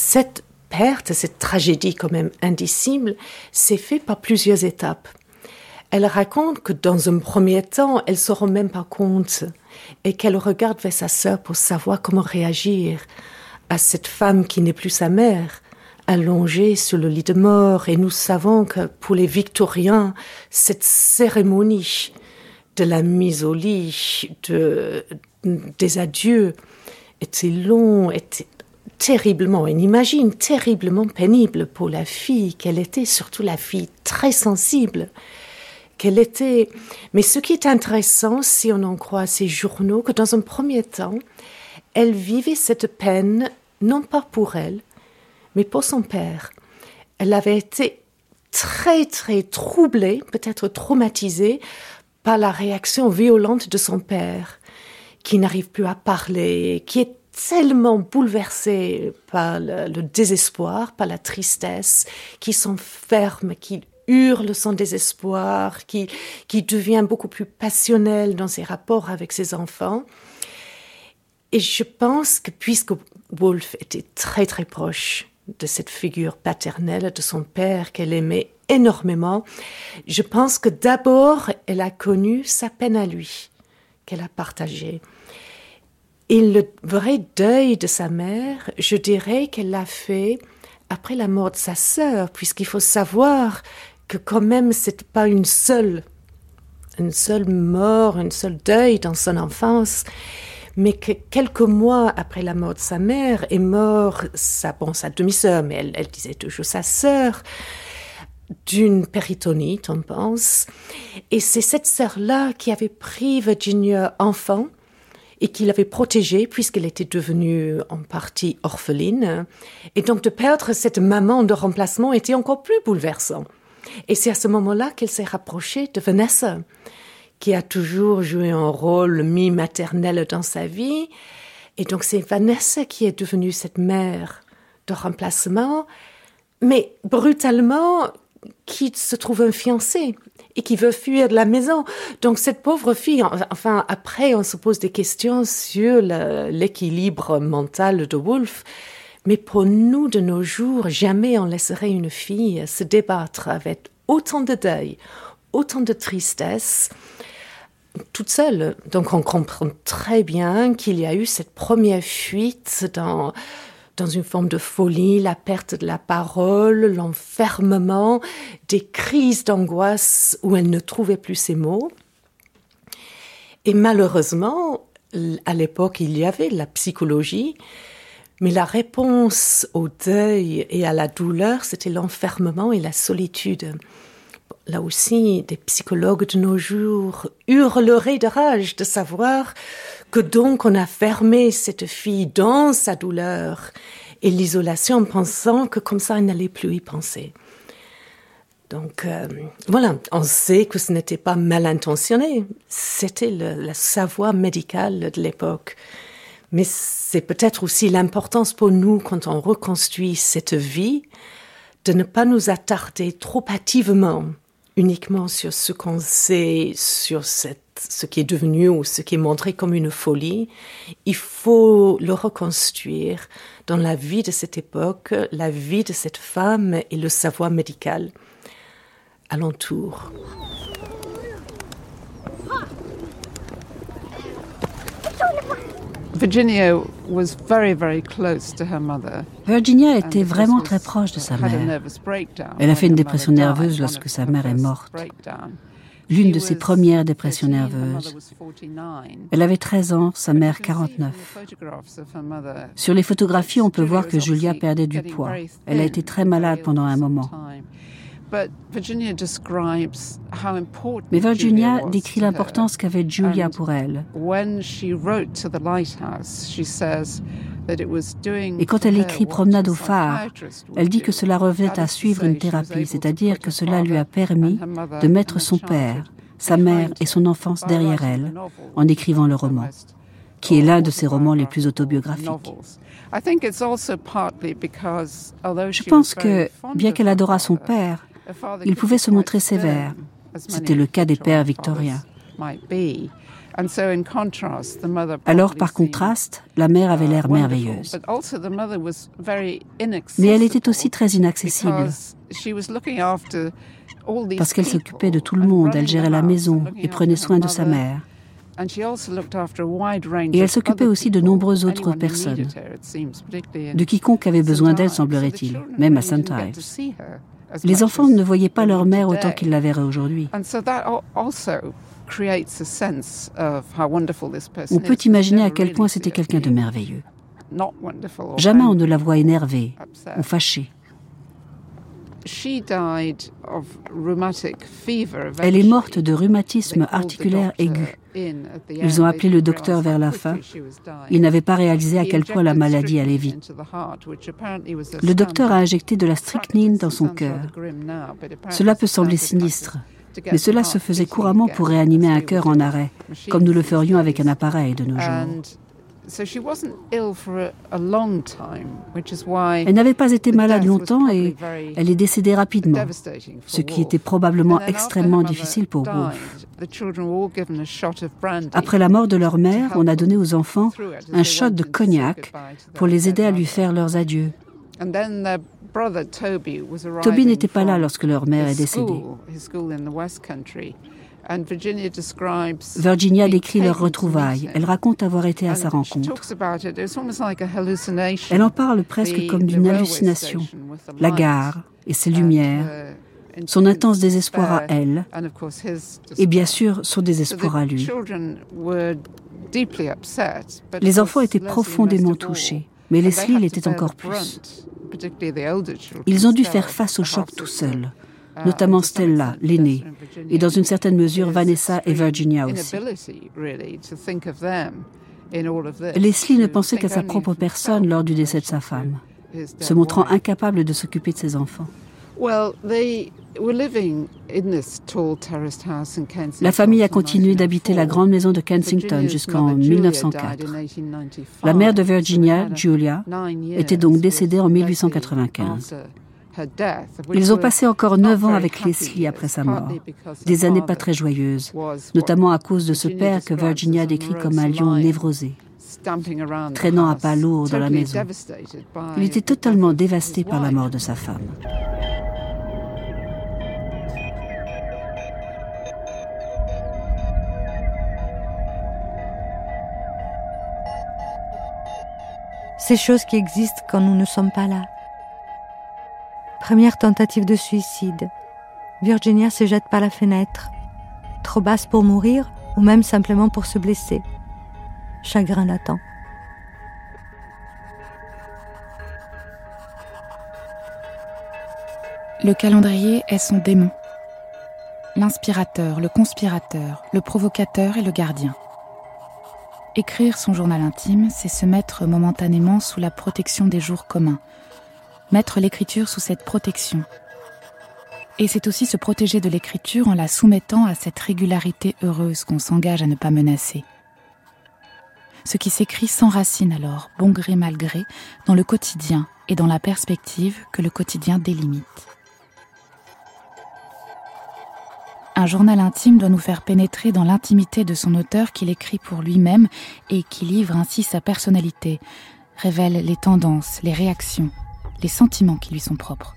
H: Cette perte, cette tragédie quand même indicible, s'est fait par plusieurs étapes. Elle raconte que dans un premier temps, elle se rend même pas compte et qu'elle regarde vers sa sœur pour savoir comment réagir à cette femme qui n'est plus sa mère, allongée sur le lit de mort. Et nous savons que pour les Victoriens, cette cérémonie de la mise au lit, de, des adieux, était long, était terriblement, on imagine terriblement pénible pour la fille qu'elle était, surtout la fille très sensible qu'elle était. Mais ce qui est intéressant, si on en croit ces journaux, que dans un premier temps, elle vivait cette peine non pas pour elle, mais pour son père. Elle avait été très très troublée, peut-être traumatisée par la réaction violente de son père, qui n'arrive plus à parler, qui est tellement bouleversé par le, désespoir, par la tristesse, qui s'enferme, qui hurle son désespoir, qui, qui devient beaucoup plus passionnel dans ses rapports avec ses enfants. Et je pense que puisque Wolf était très très proche de cette figure paternelle de son père qu'elle aimait énormément, je pense que d'abord elle a connu sa peine à lui, qu'elle a partagée. Et le vrai deuil de sa mère, je dirais qu'elle l'a fait après la mort de sa sœur, puisqu'il faut savoir que quand même c'est pas une seule, une seule mort, une seule deuil dans son enfance, mais que quelques mois après la mort de sa mère est mort sa, bon, sa demi-sœur, mais elle, elle disait toujours sa sœur, d'une péritonite, on pense. Et c'est cette sœur-là qui avait pris Virginia enfant et qui l'avait protégée puisqu'elle était devenue en partie orpheline. Et donc de perdre cette maman de remplacement était encore plus bouleversant. Et c'est à ce moment-là qu'elle s'est rapprochée de Vanessa, qui a toujours joué un rôle mi-maternel dans sa vie. Et donc c'est Vanessa qui est devenue cette mère de remplacement, mais brutalement qui se trouve un fiancé et qui veut fuir de la maison. Donc cette pauvre fille, enfin après on se pose des questions sur l'équilibre mental de Wolf. Mais pour nous, de nos jours, jamais on laisserait une fille se débattre avec autant de deuil, autant de tristesse, toute seule. Donc on comprend très bien qu'il y a eu cette première fuite dans, dans une forme de folie, la perte de la parole, l'enfermement, des crises d'angoisse où elle ne trouvait plus ses mots. Et malheureusement, à l'époque, il y avait la psychologie mais la réponse au deuil et à la douleur, c'était l'enfermement et la solitude. Là aussi, des psychologues de nos jours hurleraient de rage de savoir que donc on a fermé cette fille dans sa douleur et l'isolation en pensant que comme ça elle n'allait plus y penser. Donc euh, voilà, on sait que ce n'était pas mal intentionné, c'était le savoir médical de l'époque. Mais c'est peut-être aussi l'importance pour nous, quand on reconstruit cette vie, de ne pas nous attarder trop hâtivement uniquement sur ce qu'on sait, sur ce qui est devenu ou ce qui est montré comme une folie, il faut le reconstruire dans la vie de cette époque, la vie de cette femme et le savoir médical. Alentour.
F: Virginia
G: était vraiment très proche de sa mère. Elle a fait une dépression nerveuse lorsque sa mère est morte. L'une de ses premières dépressions nerveuses. Elle avait 13 ans, sa mère 49. Sur les photographies, on peut voir que Julia perdait du poids. Elle a été très malade pendant un moment. Mais Virginia décrit l'importance qu'avait Julia pour elle. Et quand elle écrit Promenade au phare, elle dit que cela revenait à suivre une thérapie, c'est-à-dire que cela lui a permis de mettre son père, sa mère et son enfance derrière elle en écrivant le roman, qui est l'un de ses romans les plus autobiographiques. Je pense que, bien qu'elle adorât son père, il pouvait se montrer sévère. C'était le cas des pères victoriens. Alors, par contraste, la mère avait l'air merveilleuse. Mais elle était aussi très inaccessible. Parce qu'elle s'occupait de tout le monde, elle gérait la maison et prenait soin de sa mère. Et elle s'occupait aussi de nombreuses autres personnes, de quiconque avait besoin d'elle, semblerait-il, même à St. Ives. Les enfants ne voyaient pas leur mère autant qu'ils la verraient aujourd'hui. On peut imaginer à quel point c'était quelqu'un de merveilleux. Jamais on ne la voit énervée ou fâchée. Elle est morte de rhumatisme articulaire aigu. Ils ont appelé le docteur vers la fin. Il n'avait pas réalisé à quel point la maladie allait vite. Le docteur a injecté de la strychnine dans son cœur. Cela peut sembler sinistre, mais cela se faisait couramment pour réanimer un cœur en arrêt, comme nous le ferions avec un appareil de nos jours. Elle n'avait pas été malade longtemps et elle est décédée rapidement, ce qui était probablement extrêmement difficile pour Wolfe. Après la mort de leur mère, on a donné aux enfants un shot de cognac pour les aider à lui faire leurs adieux. Toby n'était pas là lorsque leur mère est décédée. Virginia décrit leur retrouvaille. Elle raconte avoir été à sa rencontre. Elle en parle presque comme d'une hallucination. La gare et ses lumières, son intense désespoir à elle, et bien sûr son désespoir à lui. Les enfants étaient profondément touchés, mais Leslie l'était encore plus. Ils ont dû faire face au choc tout seuls notamment Stella, l'aînée, et dans une certaine mesure Vanessa et Virginia aussi. Leslie ne pensait qu'à sa propre personne lors du décès de sa femme, se montrant incapable de s'occuper de ses enfants. La famille a continué d'habiter la grande maison de Kensington jusqu'en 1904. La mère de Virginia, Julia, était donc décédée en 1895. Ils ont passé encore neuf ans avec Leslie après sa mort. Des années pas très joyeuses, notamment à cause de ce père que Virginia décrit comme un lion névrosé, traînant à pas lourd dans la maison. Il était totalement dévasté par la mort de sa femme.
A: Ces choses qui existent quand nous ne sommes pas là. Première tentative de suicide. Virginia se jette par la fenêtre. Trop basse pour mourir ou même simplement pour se blesser. Chagrin latent.
B: Le calendrier est son démon. L'inspirateur, le conspirateur, le provocateur et le gardien. Écrire son journal intime, c'est se mettre momentanément sous la protection des jours communs, mettre l'écriture sous cette protection. Et c'est aussi se protéger de l'écriture en la soumettant à cette régularité heureuse qu'on s'engage à ne pas menacer. Ce qui s'écrit s'enracine alors, bon gré mal gré, dans le quotidien et dans la perspective que le quotidien délimite. Un journal intime doit nous faire pénétrer dans l'intimité de son auteur qu'il écrit pour lui-même et qui livre ainsi sa personnalité, révèle les tendances, les réactions, les sentiments qui lui sont propres.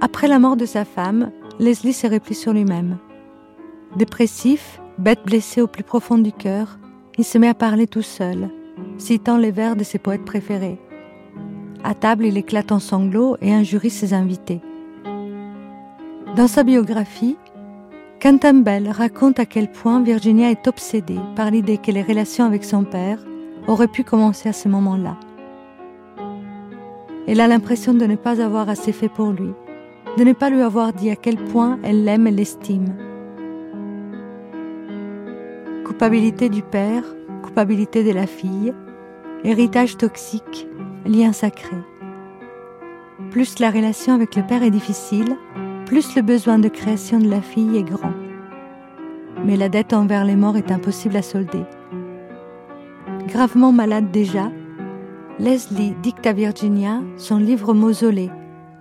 A: Après la mort de sa femme, Leslie s'est replie sur lui-même. Dépressif, bête blessée au plus profond du cœur, il se met à parler tout seul, citant les vers de ses poètes préférés. À table, il éclate en sanglots et injurie ses invités. Dans sa biographie, Bell raconte à quel point Virginia est obsédée par l'idée que les relations avec son père auraient pu commencer à ce moment-là. Elle a l'impression de ne pas avoir assez fait pour lui, de ne pas lui avoir dit à quel point elle l'aime et l'estime. Culpabilité du père, culpabilité de la fille, héritage toxique, lien sacré. Plus la relation avec le père est difficile, plus le besoin de création de la fille est grand. Mais la dette envers les morts est impossible à solder. Gravement malade déjà, Leslie dicte à Virginia son livre Mausolée,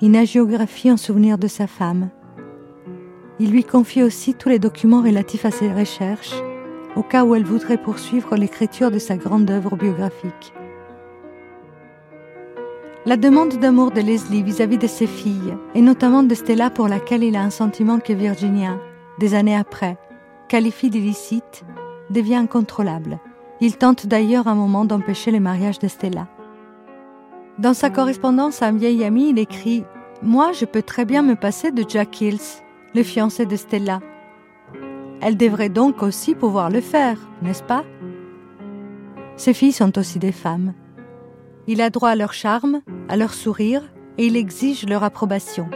A: une agiographie en souvenir de sa femme. Il lui confie aussi tous les documents relatifs à ses recherches, au cas où elle voudrait poursuivre l'écriture de sa grande œuvre biographique. La demande d'amour de Leslie vis-à-vis de ses filles, et notamment de Stella pour laquelle il a un sentiment que Virginia, des années après, qualifie d'illicite, devient incontrôlable. Il tente d'ailleurs un moment d'empêcher le mariage de Stella. Dans sa correspondance à un vieil ami, il écrit Moi, je peux très bien me passer de Jack Hills, le fiancé de Stella. Elle devrait donc aussi pouvoir le faire, n'est-ce pas? Ses filles sont aussi des femmes. Il a droit à leur charme, à leur sourire, et il exige leur approbation.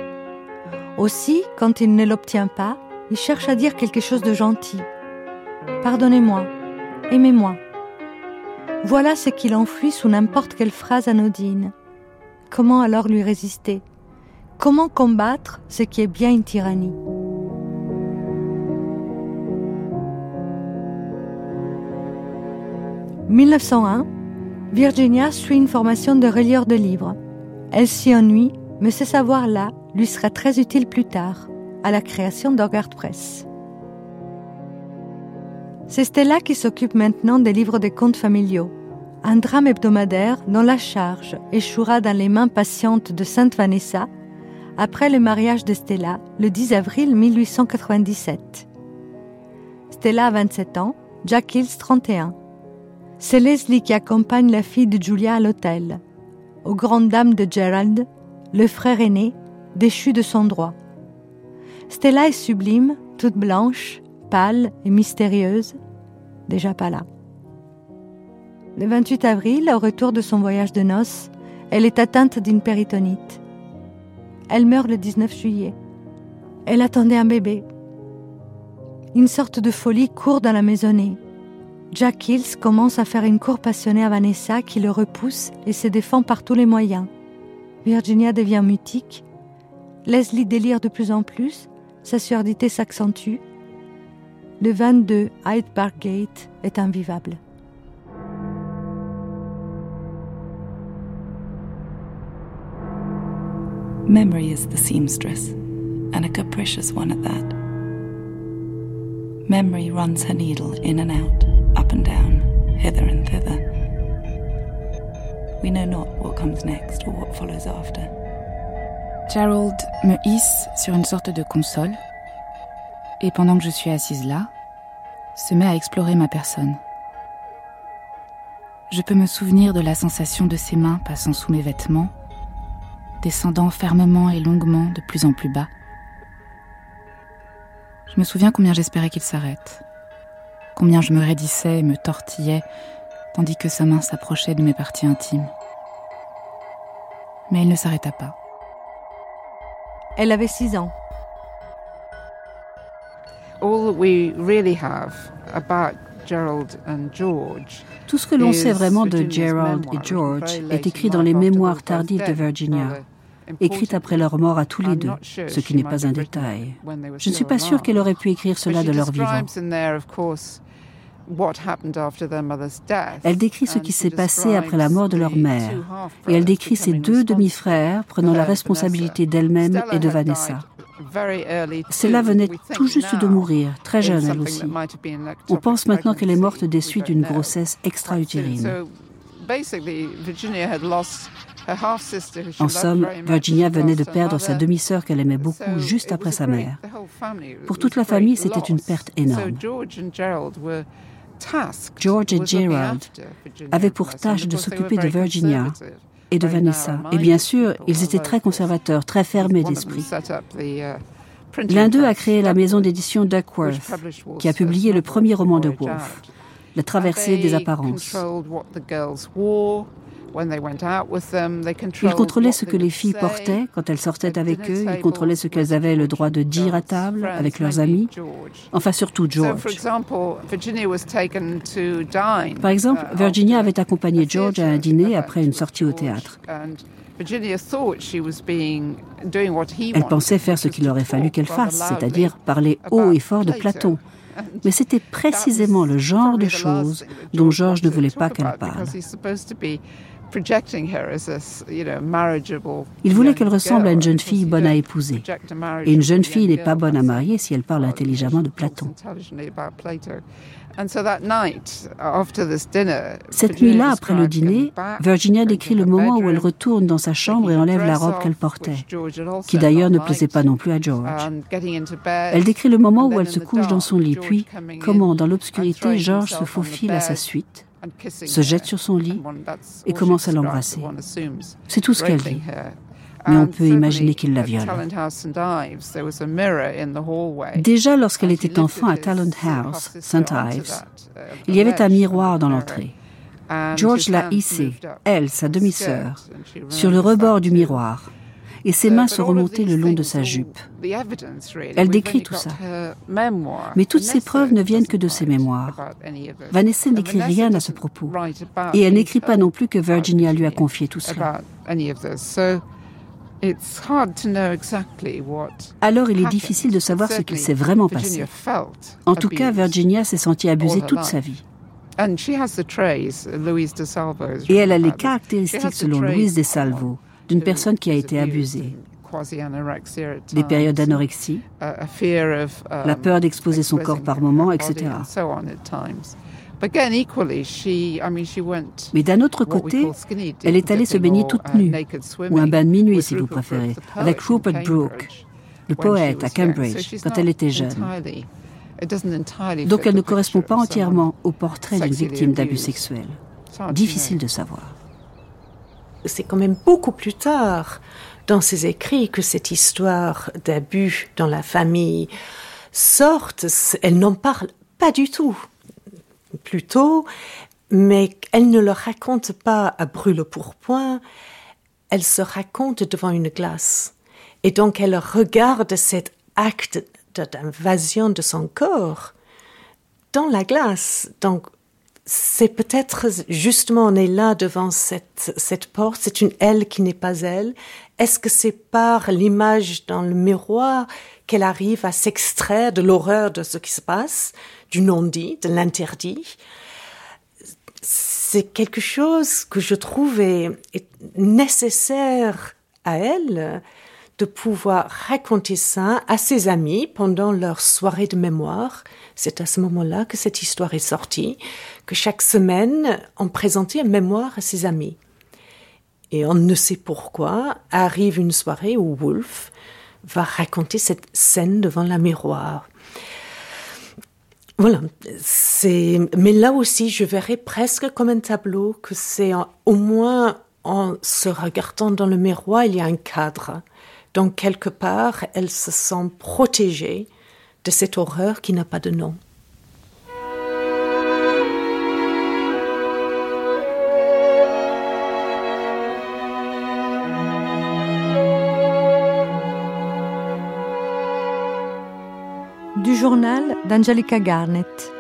A: Aussi, quand il ne l'obtient pas, il cherche à dire quelque chose de gentil. Pardonnez-moi, aimez-moi. Voilà ce qu'il enfuit sous n'importe quelle phrase anodine. Comment alors lui résister? Comment combattre ce qui est bien une tyrannie? 1901, Virginia suit une formation de relieur de livres. Elle s'y ennuie, mais ce savoir-là lui sera très utile plus tard, à la création d'Orgard Press. C'est Stella qui s'occupe maintenant des livres de contes familiaux, un drame hebdomadaire dont la charge échouera dans les mains patientes de Sainte Vanessa après le mariage de Stella le 10 avril 1897. Stella a 27 ans, Jack Hills 31. C'est Leslie qui accompagne la fille de Julia à l'hôtel, aux grandes dames de Gerald, le frère aîné, déchu de son droit. Stella est sublime, toute blanche, pâle et mystérieuse, déjà pas là. Le 28 avril, au retour de son voyage de noces, elle est atteinte d'une péritonite. Elle meurt le 19 juillet. Elle attendait un bébé. Une sorte de folie court dans la maisonnée. Jack Hills commence à faire une cour passionnée à Vanessa qui le repousse et se défend par tous les moyens. Virginia devient mutique. Leslie délire de plus en plus. Sa surdité s'accentue. Le 22 Hyde Park Gate est invivable.
I: Memory is the seamstress, and a capricious one at that. Memory runs her needle in and out. Up and down, hither and thither. We know not what comes next or what follows after.
B: Gerald me hisse sur une sorte de console et pendant que je suis assise là, se met à explorer ma personne. Je peux me souvenir de la sensation de ses mains passant sous mes vêtements, descendant fermement et longuement de plus en plus bas. Je me souviens combien j'espérais qu'il s'arrête, combien je me raidissais et me tortillais, tandis que sa main s'approchait de mes parties intimes. Mais il ne s'arrêta pas.
A: Elle avait six ans.
G: Tout ce que l'on sait vraiment de Gerald et George est écrit dans les mémoires tardives de Virginia écrite après leur mort à tous les deux, ce qui n'est pas un détail. Je ne suis pas sûre qu'elle aurait pu écrire cela de leur vivant. Elle décrit ce qui s'est passé après la mort de leur mère et elle décrit ses deux demi-frères prenant la responsabilité d'elle-même et de Vanessa. Celle-là venait tout juste de mourir, très jeune elle aussi. On pense maintenant qu'elle est morte des suites d'une grossesse extra-utérine. En somme, Virginia venait de perdre sa demi-sœur qu'elle aimait beaucoup juste après sa mère. Pour toute la famille, c'était une perte énorme. George et Gerald avaient pour tâche de s'occuper de Virginia et de Vanessa. Et bien sûr, ils étaient très conservateurs, très fermés d'esprit. L'un d'eux a créé la maison d'édition Duckworth, qui a publié le premier roman de Wolfe, La traversée des apparences. Ils contrôlaient ce que les filles portaient quand elles sortaient avec eux, ils contrôlaient ce qu'elles avaient le droit de dire à table avec leurs amis, enfin surtout George. Par exemple, uh, Virginia avait accompagné George à un dîner après une sortie au théâtre. Elle pensait faire ce qu'il aurait fallu qu'elle fasse, c'est-à-dire parler haut et fort de Platon. Mais c'était précisément le genre de choses dont George ne voulait pas qu'elle parle. Il voulait qu'elle ressemble à une jeune fille bonne à épouser. Et une jeune fille n'est pas bonne à marier si elle parle intelligemment de Platon. Cette nuit-là, après le dîner, Virginia décrit le moment où elle retourne dans sa chambre et enlève la robe qu'elle portait, qui d'ailleurs ne plaisait pas non plus à George. Elle décrit le moment où elle se couche dans son lit, puis comment, dans l'obscurité, George se faufile à sa suite se jette sur son lit et commence à l'embrasser. C'est tout ce qu'elle dit. Mais on peut imaginer qu'il la viole. Déjà lorsqu'elle était enfant à Talent House, St. Ives, il y avait un miroir dans l'entrée. George l'a hissé, elle, sa demi-sœur, sur le rebord du miroir et ses mains se remontaient le long de sa jupe. Elle décrit tout ça. Mais toutes ces preuves ne viennent que de ses mémoires. Vanessa n'écrit rien à ce propos. Et elle n'écrit pas non plus que Virginia lui a confié tout cela. Alors il est difficile de savoir ce qu'il s'est vraiment passé. En tout cas, Virginia s'est sentie abusée toute sa vie. Et elle a les caractéristiques selon Louise de Salvo d'une personne qui a été abusée. Des périodes d'anorexie, la peur d'exposer son corps par moments, etc. Mais d'un autre côté, elle est allée se baigner toute nue, ou un bain de minuit si vous préférez, avec Rupert Brooke, le poète à Cambridge, quand elle était jeune. Donc elle ne correspond pas entièrement au portrait d'une victime d'abus sexuels. Difficile de savoir
H: c'est quand même beaucoup plus tard dans ses écrits que cette histoire d'abus dans la famille sorte. Elle n'en parle pas du tout. Plutôt, mais elle ne le raconte pas à brûle-pourpoint, elle se raconte devant une glace. Et donc elle regarde cet acte d'invasion de son corps dans la glace. Donc c'est peut-être justement on est là devant cette, cette porte, c'est une elle qui n'est pas elle. Est-ce que c'est par l'image dans le miroir qu'elle arrive à s'extraire de l'horreur de ce qui se passe, du non-dit, de l'interdit? C'est quelque chose que je trouve nécessaire à elle de pouvoir raconter ça à ses amis pendant leur soirée de mémoire. C'est à ce moment-là que cette histoire est sortie, que chaque semaine, on présentait une mémoire à ses amis. Et on ne sait pourquoi, arrive une soirée où Wolf va raconter cette scène devant la miroir. Voilà, c'est, mais là aussi, je verrais presque comme un tableau que c'est au moins en se regardant dans le miroir, il y a un cadre. Donc quelque part, elle se sent protégée de cette horreur qui n'a pas de nom.
A: Du journal d'Angelica Garnett.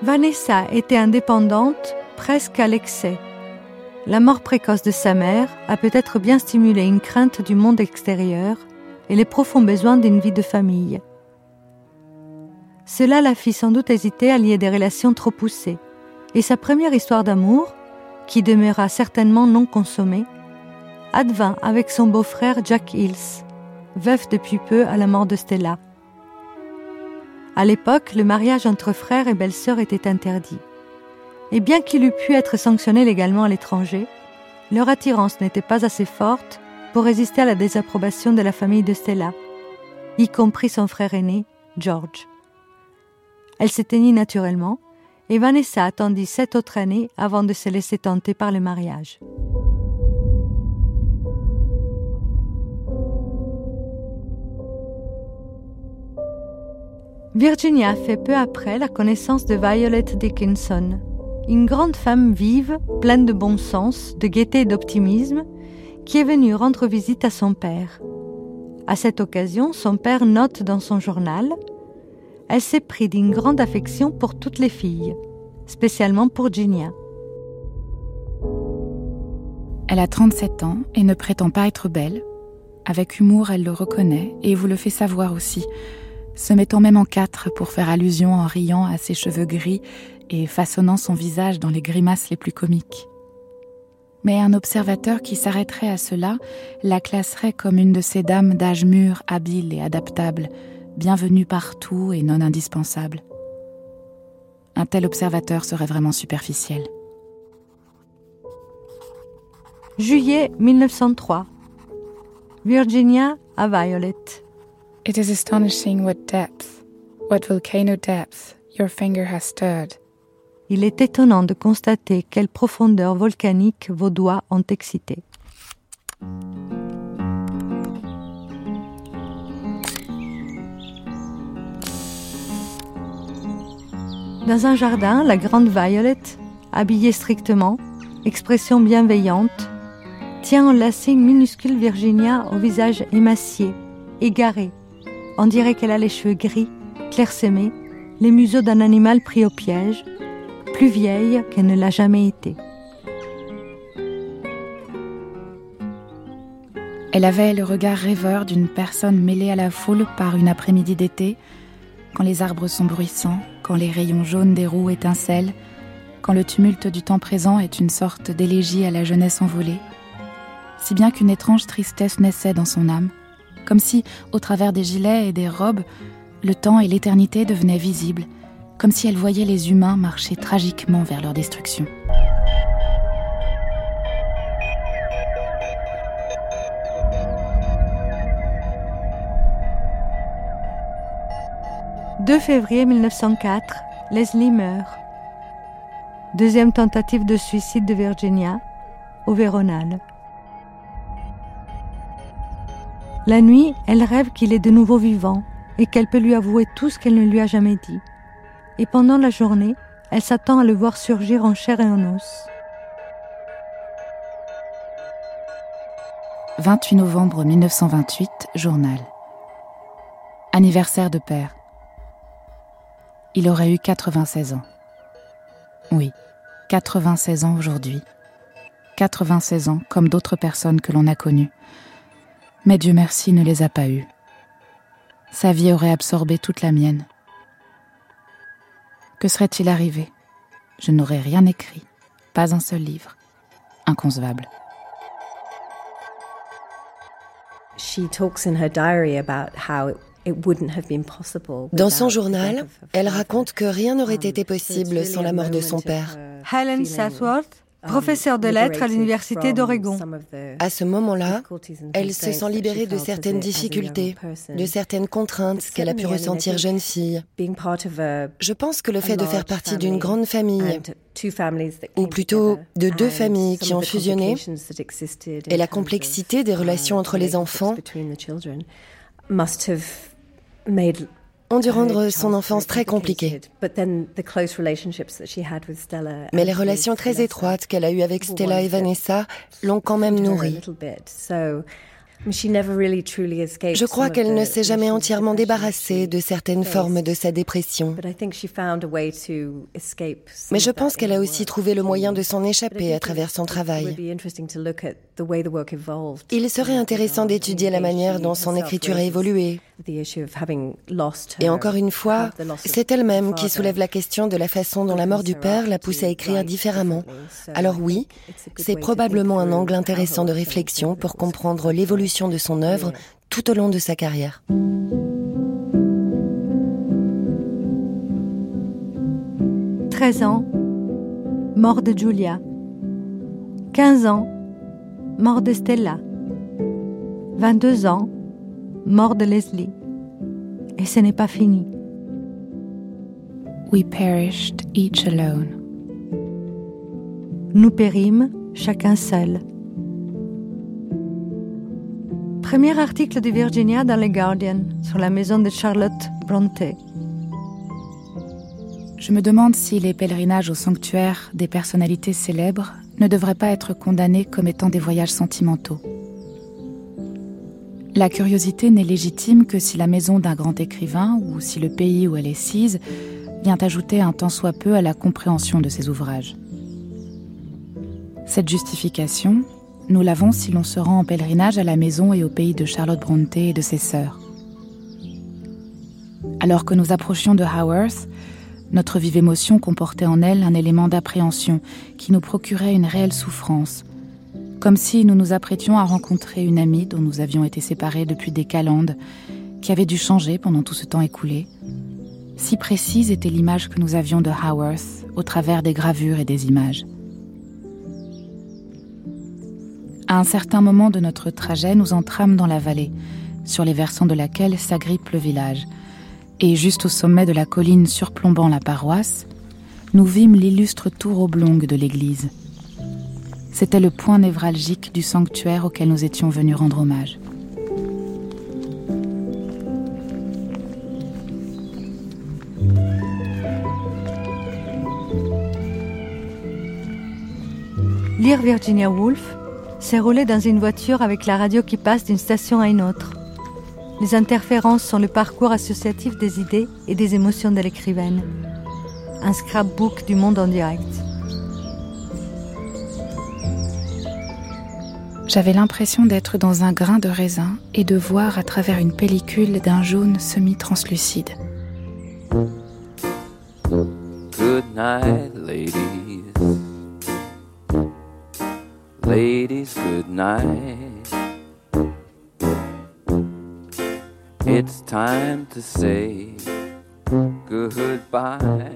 A: Vanessa était indépendante presque à l'excès. La mort précoce de sa mère a peut-être bien stimulé une crainte du monde extérieur et les profonds besoins d'une vie de famille. Cela la fit sans doute hésiter à lier des relations trop poussées, et sa première histoire d'amour, qui demeura certainement non consommée, advint avec son beau-frère Jack Hills, veuf depuis peu à la mort de Stella. À l'époque, le mariage entre frères et belle-sœurs était interdit. Et bien qu'il eût pu être sanctionné légalement à l'étranger, leur attirance n'était pas assez forte pour résister à la désapprobation de la famille de Stella, y compris son frère aîné, George. Elle s'éteignit naturellement, et Vanessa attendit sept autres années avant de se laisser tenter par le mariage. Virginia fait peu après la connaissance de Violet Dickinson, une grande femme vive, pleine de bon sens, de gaieté et d'optimisme, qui est venue rendre visite à son père. À cette occasion, son père note dans son journal Elle s'est pris d'une grande affection pour toutes les filles, spécialement pour Ginia.
B: Elle a 37 ans et ne prétend pas être belle. Avec humour, elle le reconnaît et vous le fait savoir aussi, se mettant même en quatre pour faire allusion en riant à ses cheveux gris et façonnant son visage dans les grimaces les plus comiques. Mais un observateur qui s'arrêterait à cela la classerait comme une de ces dames d'âge mûr, habile et adaptable, bienvenue partout et non indispensable. Un tel observateur serait vraiment superficiel.
A: Juillet 1903. Virginia à Violet.
B: It is astonishing what depth, what volcano depth your finger has stirred.
A: Il est étonnant de constater quelle profondeur volcanique vos doigts ont excité. Dans un jardin, la grande Violette, habillée strictement, expression bienveillante, tient enlacée une minuscule Virginia au visage émacié, égaré, on dirait qu'elle a les cheveux gris, clairsemés, les museaux d'un animal pris au piège, plus vieille qu'elle ne l'a jamais été.
B: Elle avait le regard rêveur d'une personne mêlée à la foule par une après-midi d'été, quand les arbres sont bruissants, quand les rayons jaunes des roues étincellent, quand le tumulte du temps présent est une sorte d'élégie à la jeunesse envolée, si bien qu'une étrange tristesse naissait dans son âme, comme si, au travers des gilets et des robes, le temps et l'éternité devenaient visibles, comme si elle voyait les humains marcher tragiquement vers leur destruction.
A: « 2 février 1904, Leslie meurt. Deuxième tentative de suicide de Virginia, au Véronal. La nuit, elle rêve qu'il est de nouveau vivant et qu'elle peut lui avouer tout ce qu'elle ne lui a jamais dit. Et pendant la journée, elle s'attend à le voir surgir en chair et en os.
B: 28 novembre 1928, journal. Anniversaire de père. Il aurait eu 96 ans. Oui, 96 ans aujourd'hui. 96 ans comme d'autres personnes que l'on a connues mais Dieu merci ne les a pas eus. Sa vie aurait absorbé toute la mienne. Que serait-il arrivé? Je n'aurais rien écrit, pas un seul livre. Inconcevable.
E: Dans son journal, elle raconte que rien n'aurait été possible sans la mort de son père.
A: Helen Southworth Um, professeur de lettres à l'Université d'Oregon.
E: À ce moment-là, elle se sent libérée de certaines difficultés, de certaines contraintes qu'elle a pu ressentir jeune fille. Je pense que le fait de faire partie d'une grande famille, ou plutôt de deux familles qui ont fusionné, et la complexité des relations entre les enfants, ont dû rendre son enfance très compliquée. Mais les relations très étroites qu'elle a eues avec Stella et Vanessa l'ont quand même nourrie. Je crois qu'elle ne s'est jamais entièrement débarrassée de certaines formes de sa dépression. Mais je pense qu'elle a aussi trouvé le moyen de s'en échapper à travers son travail. Il serait intéressant d'étudier la manière dont son écriture a évolué, Et encore une fois, c'est elle-même qui soulève la question de la façon dont la mort du père l'a poussée à écrire différemment. Alors oui, c'est probablement un angle intéressant de réflexion pour comprendre l'évolution de son œuvre tout au long de sa carrière.
A: « 13 ans, mort de Julia. 15 ans, mort de Stella. 22 ans, mort de Leslie. Et ce n'est pas fini.
B: We perished each alone.
A: Nous pérîmes chacun seul. Premier article de Virginia dans le Guardian sur la maison de Charlotte Bronte.
B: Je me demande si les pèlerinages au sanctuaire des personnalités célèbres ne devraient pas être condamnés comme étant des voyages sentimentaux. La curiosité n'est légitime que si la maison d'un grand écrivain ou si le pays où elle est sise vient ajouter un tant soit peu à la compréhension de ses ouvrages. Cette justification, nous l'avons si l'on se rend en pèlerinage à la maison et au pays de Charlotte Brontë et de ses sœurs. Alors que nous approchions de Haworth, notre vive émotion comportait en elle un élément d'appréhension qui nous procurait une réelle souffrance, comme si nous nous apprêtions à rencontrer une amie dont nous avions été séparés depuis des calendes, qui avait dû changer pendant tout ce temps écoulé. Si précise était l'image que nous avions de Haworth au travers des gravures et des images. À un certain moment de notre trajet, nous entrâmes dans la vallée, sur les versants de laquelle s'agrippe le village, et juste au sommet de la colline surplombant la paroisse, nous vîmes l'illustre tour oblongue de l'église. C'était le point névralgique du sanctuaire auquel nous étions venus rendre hommage.
A: Lire Virginia Woolf, c'est rouler dans une voiture avec la radio qui passe d'une station à une autre. Les interférences sont le parcours associatif des idées et des émotions de l'écrivaine. Un scrapbook du monde en direct.
B: J'avais l'impression d'être dans un grain de raisin et de voir à travers une pellicule d'un jaune semi-translucide. Ladies, good night. It's time to say goodbye.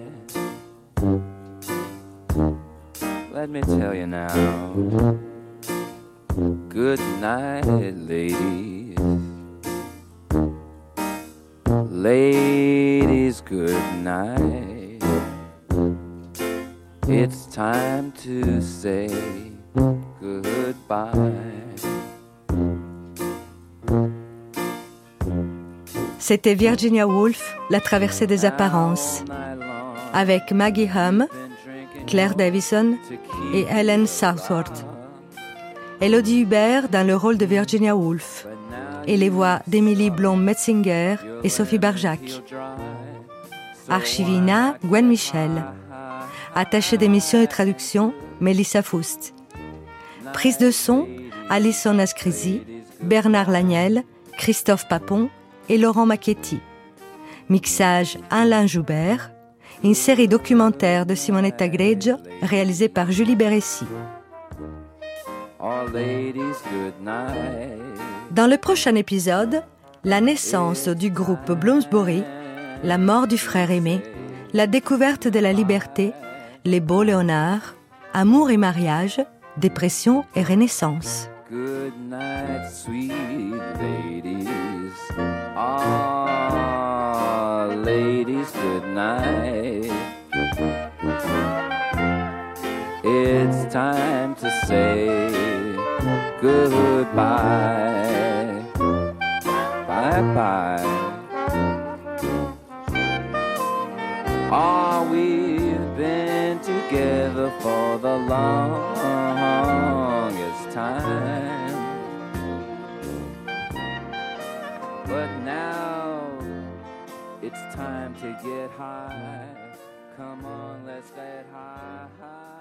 B: Let me tell you now. Good night, ladies. Ladies, good night. It's time to say goodbye.
A: C'était Virginia Woolf, La traversée des apparences, avec Maggie Hum, Claire Davison et Helen Southworth. Elodie Hubert dans le rôle de Virginia Woolf et les voix d'Emily Blom-Metzinger et Sophie Barjac. Archivina, Gwen Michel. Attachée d'émission et traduction, Melissa Foust. Prise de son, Alison Ascrisi, Bernard Lagnel, Christophe Papon et Laurent Macchetti. Mixage Alain Joubert. Une série documentaire de Simonetta Greggio réalisée par Julie Beressi. Dans le prochain épisode, la naissance du groupe Bloomsbury, la mort du frère aimé, la découverte de la liberté, les beaux Léonards, amour et mariage, dépression et renaissance. Good night, sweet ladies. Ah, ladies, good night. It's time to say goodbye. Bye bye. Oh, we've been together for the longest time. But now it's time to get high. Come on, let's get high.